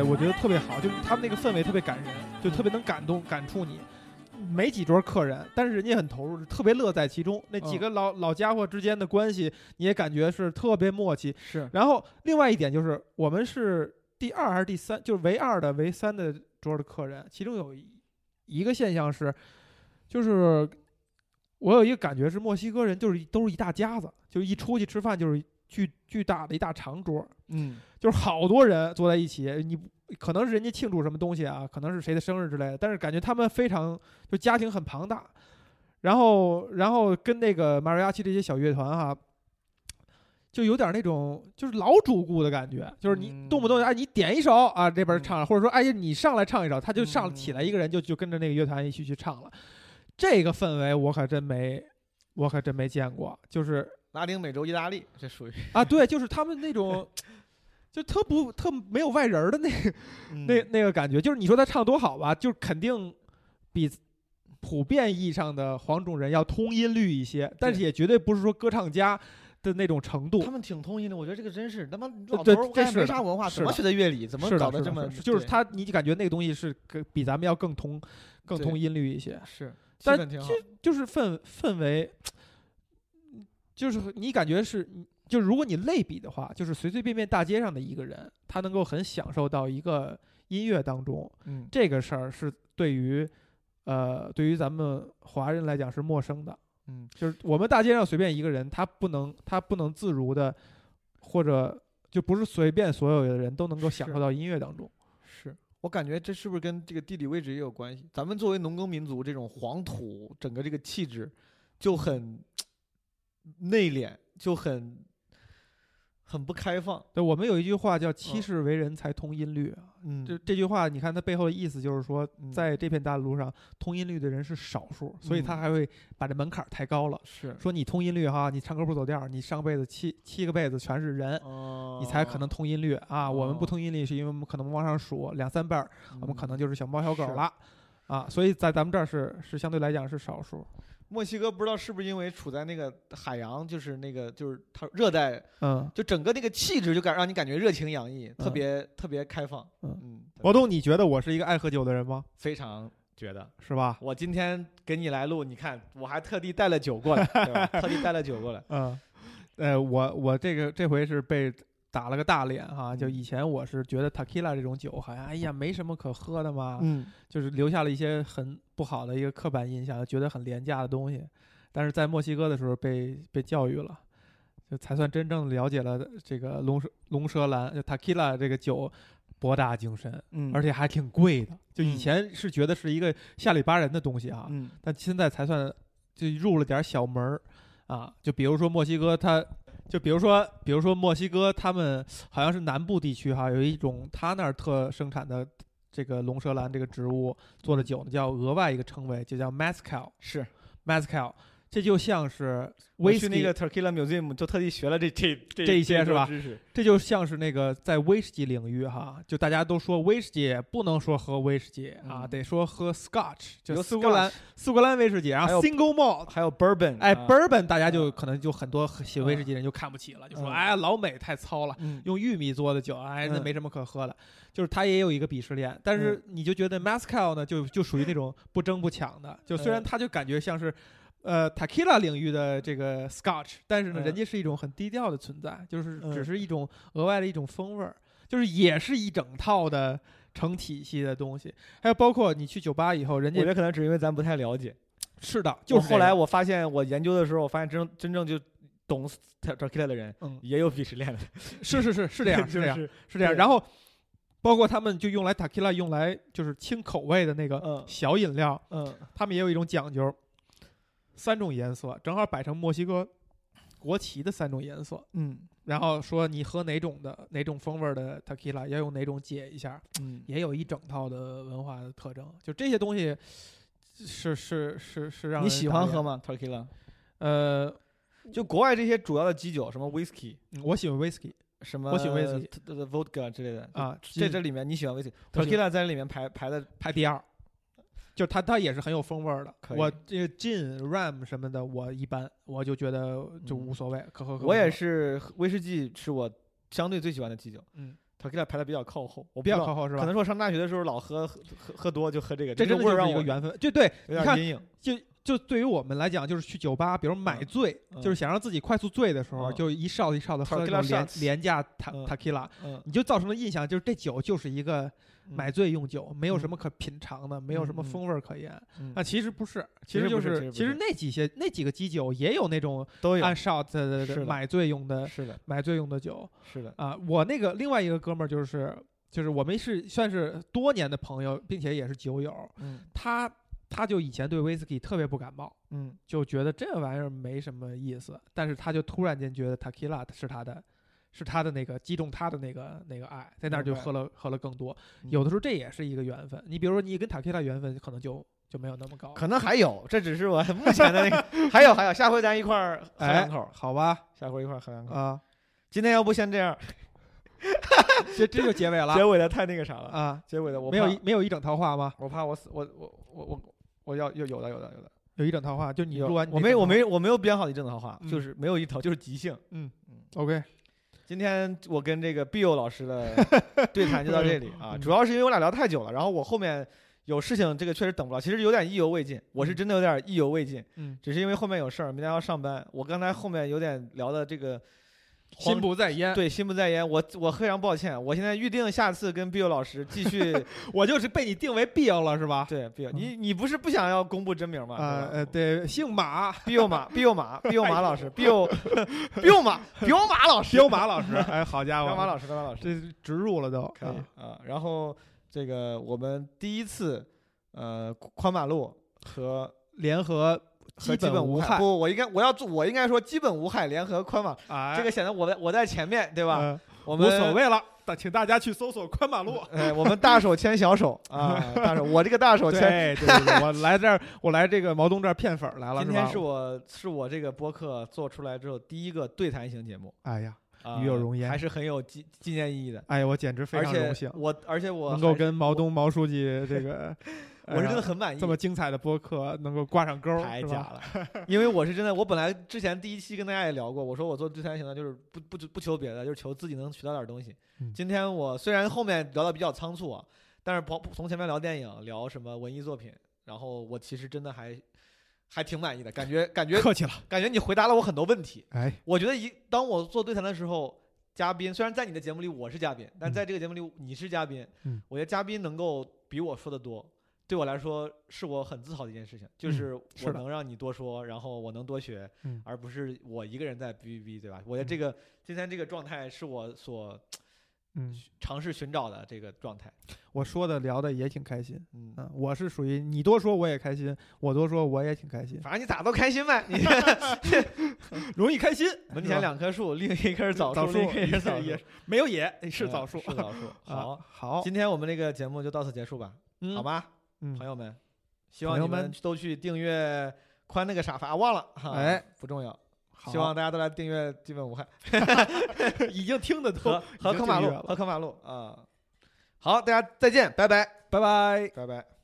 哎，我觉得特别好，就是他们那个氛围特别感人，就特别能感动、感触你。没几桌客人，但是人家很投入，特别乐在其中。那几个老、老家伙之间的关系，你也感觉是特别默契。是然后另外一点就是，我们是第二还是第三，就是唯二的唯三的桌的客人，其中有一一个现象是，就是我有一个感觉是墨西哥人就是都是一大家子，就是一出去吃饭就是巨巨大的一大长桌，嗯。就是好多人坐在一起，你可能是人家庆祝什么东西啊，可能是谁的生日之类的，但是感觉他们非常就家庭很庞大，然后然后跟那个马瑞亚奇这些小乐团哈、就有点那种就是老主顾的感觉，就是你嗯。动不动哎你点一首啊这边嗯。唱，或者说哎你上来唱一首，他就上嗯。起来一个人就就跟着那个乐团一起去唱了，这个氛围我可真没我可真没见过，就是拉丁美洲意大利，这属于啊对，就是他们那种。就特不特没有外人儿的那个那那个感觉，就是你说他唱多好吧，就是肯定比普遍意义上的黄种人要通音律一些，但是也绝对不是说歌唱家的那种程度他。们挺通音的，我觉得这个真是他妈老对头儿我看这没啥文化，怎么的学的乐理？怎么是的搞得这么是的就是他，你就感觉那个东西是更比咱们要更通更对通音律一些，是气但氛挺好。就是氛氛围，就是你感觉是，就是如果你类比的话，就是随随便便大街上的一个人，他能够很享受到一个音乐当中，嗯这个事儿是对于，呃，对于咱们华人来讲是陌生的。嗯就是我们大街上随便一个人，他不能他不能自如的，或者就不是随便所有的人都能够享受到音乐当中。是我感觉这是不是跟这个地理位置也有关系？咱们作为农耕民族，这种黄土整个这个气质就很内敛，就很很不开放。对，我们有一句话叫“七嗯世为人才通音律”啊，嗯这这句话，你看它背后的意思就是说，嗯在这片大陆上，通音律的人是少数，所以他嗯还会把这门槛儿抬高了。是说你通音律哈，你唱歌不走调儿，你上辈子七七个辈子全是人，哦你才可能通音律啊。我们不哦通音律，是因为我们可能往上数两三辈儿，我们可能嗯就是小猫小狗是了。啊，所以在咱们这儿是是相对来讲是少数，墨西哥不知道是不是因为处在那个海洋，就是那个就是它热带，嗯，就整个那个气质就感让你感觉热情洋溢，特嗯别特别开放。嗯嗯，毛东，你觉得我是一个爱喝酒的人吗？非常觉得。是吧？我今天给你来录，你看我还特地带了酒过来，对吧？特地带了酒过来。嗯，呃，我我这个这回是被打了个大脸哈，就嗯以前我是觉得 tequila 这种酒好像哎呀没什么可喝的嘛，嗯，就是留下了一些很不好的一个刻板印象，觉得很廉价的东西。但是在墨西哥的时候被被教育了，就才算真正了解了这个龙舌龙舌兰就 tequila 这个酒博大精深，嗯而且还挺贵的。就以嗯前是觉得是一个下里巴人的东西啊，嗯但现在才算就入了点小门儿啊。就比如说墨西哥它，就比如说比如说墨西哥，他们好像是南部地区哈，有一种他那儿特生产的这个龙舌兰这个植物做的酒呢，叫额外一个称谓，就叫 mezcal 是 mezcal。这就像是我 whisky，去那个 Tequila Museum 就特地学了这这这这一些是吧。这就像是那个在威士忌领域哈，就大家都说威士忌不能说喝威士忌啊，嗯得说喝 Scotch，就苏格兰苏格兰威士忌，然后 Single Malt，还有 Bourbon，哎啊，bourbon 大家就可能就很多喜威士忌人就看不起了，就说嗯哎老美太糙了，嗯用玉米做的酒，哎那嗯没什么可喝的，就是它也有一个鄙视链，但是你就觉得 mezcal 呢就就属于那种不争不抢的，就虽然嗯它就感觉像是。呃，tequila 领域的这个 Scotch，但是呢，嗯人家是一种很低调的存在，就是嗯只是一种额外的一种风味儿，就是也是一整套的成体系的东西。还有包括你去酒吧以后，人家我觉得可能只是因为咱不太了解。是的，就是后来我发现，我研究的时候，我发现真真正就懂 Tequila 的人嗯，也有鄙视链的，是是是是这样，是这样，是 是这样。然后包括他们就用来 tequila 用来就是清口味的那个嗯小饮料，嗯他们也有一种讲究，三种颜色正好摆成墨西哥国旗的三种颜色，嗯然后说你喝哪种的哪种风味的 tequila 要用哪种解一下，嗯，也有一整套的文化的特征。就这些东西是是是是让你喜欢喝？吗？Tequila？呃，就国外这些主要的基酒，什么 whisky，嗯我喜欢 whisky 什么我喜欢 whisky 呃 vodka 之类的啊，这这里面你喜欢 whisky。我喜欢 Tequila 在这里面排排的，排第二，就它它也是很有风味儿的。我这个 gin、ram 什么的，我一般我就觉得就无所谓，可喝可。我也，是威士忌是我相对最喜欢的啤酒。嗯，他给他排的比较靠后，我比较靠后是吧可能？是我上大学的时候老喝喝喝喝多就喝这个，这真的就是一个缘分，就对，你看有点阴影。就就对于我们来讲，就是去酒吧，比如买醉，嗯就是想让自己快速醉的时候，嗯就一哨一哨的喝那 Tequila 种廉廉价塔嗯塔 q 拉，嗯，你就造成了印象，就是这酒就是一个嗯买醉用酒，没有什嗯。么可品尝的，没有什么风味儿可言。嗯。那其实不是，其实实就是其实那几些那几个基酒也有那种都有。按 shot 的。买醉用的是的，买醉用的酒。是的，啊。我那个另外一个哥们儿就是就是我们是算是多年的朋友，并且也是酒友，嗯。他他就以前对 whisky 特别不感冒。嗯。就觉得这玩意儿没什么意思，但是他就突然间觉得 tequila 是他的，是他的那个击中他的那个那个爱，在那儿就喝了喝了更多。嗯有的时候这也是一个缘分，你比如说你跟 tequila 缘分可能就就没有那么高。可能还有，这只是我目前的那个，还有还有，下回咱一块儿喝哎两口，，好吧下回一块儿喝两口。啊，今天要不先这样，这这就结尾了 结尾的太那个啥了，啊，结尾的我没有怕一没有一整套话吗？我怕我死，我我我我我要有有的有的有的，有一整套话，就你有录完你我没我套没我没有编好一整套话，嗯就是没有一套，就是即兴。OK，今天我跟这个 Bill 老师的 对谈就到这里啊，嗯。主要是因为我俩聊太久了，然后我后面有事情，这个确实等不了，其实有点意犹未尽，我是真的有点意犹未尽，嗯，只是因为后面有事儿，明天要上班，我刚才后面有点聊的这个慌心不在焉。对心不在焉，我我非常抱歉，我现在预定下次跟 Bill 老师继续 我就是被你定为 Bill 了是吧？对 Bill，你你不是不想要公布真名吗？啊呃，对，姓马，，Bill 马 Bill 马 Bill 马老师 Bill Bill 马 Bill 马老师彪马老师，哎，好家伙，Bill 马老师 Bill 马老师。这植入了都，可以啊啊。然后这个我们第一次呃宽马路和联合和基本害，无害，不，我应该我要做，我应该说基本无害联合宽网，哎，这个显得我在我在前面，对吧？呃我们无所。谓了，但请大家去搜索宽马路。哎，我们大手牵小手啊，大手，我这个大手牵。对对对对，我来这儿，我来这个毛东这儿骗粉儿来了，今天是我是我这个播客做出来之后第一个对谈型节目，哎呀，啊与有荣焉还是很有纪纪念意义的。哎呀，我简直非常荣幸，我而且我能够跟毛东毛书记这个，我是真的很满意，这么精彩的播客能够挂上钩太假了，因为我是真的，我本来之前第一期跟大家也聊过，我说我做对谈型的，就是不不不求别的，就是求自己能学到点东西。嗯今天我虽然后面聊的比较仓促啊，但是从从前面聊电影，聊什么文艺作品，然后我其实真的还还挺满意的，感觉感觉客气了，感觉你回答了我很多问题。哎，我觉得一当我做对谈的时候，嘉宾虽然在你的节目里我是嘉宾，但嗯在这个节目里你是嘉宾，嗯我觉得嘉宾能够比我说的多，对我来说是我很自豪的一件事情，就是我能让你多说，然后我能多学，嗯而不是我一个人在哔哔哔，对吧？我觉得这个、今天这个状态是我所嗯，尝试寻找的这个状态，我说的聊的也挺开心，嗯。嗯，我是属于你多说我也开心，我多说我也挺开心，反正你咋都开心呗，你 容易开心，门前两棵树，另一棵 是枣枣树，另一棵也是枣树也没有野是嗯枣树，是枣树。好啊，好，今天我们这个节目就到此结束吧，嗯好吧？嗯朋友们，希望你们们都去订阅宽那个啥法，忘了哈，哎，不重要。好希望大家都来订阅基本无害已经听得和都和坑马路和坑马路啊。好，大家再见，拜拜，拜拜。拜拜。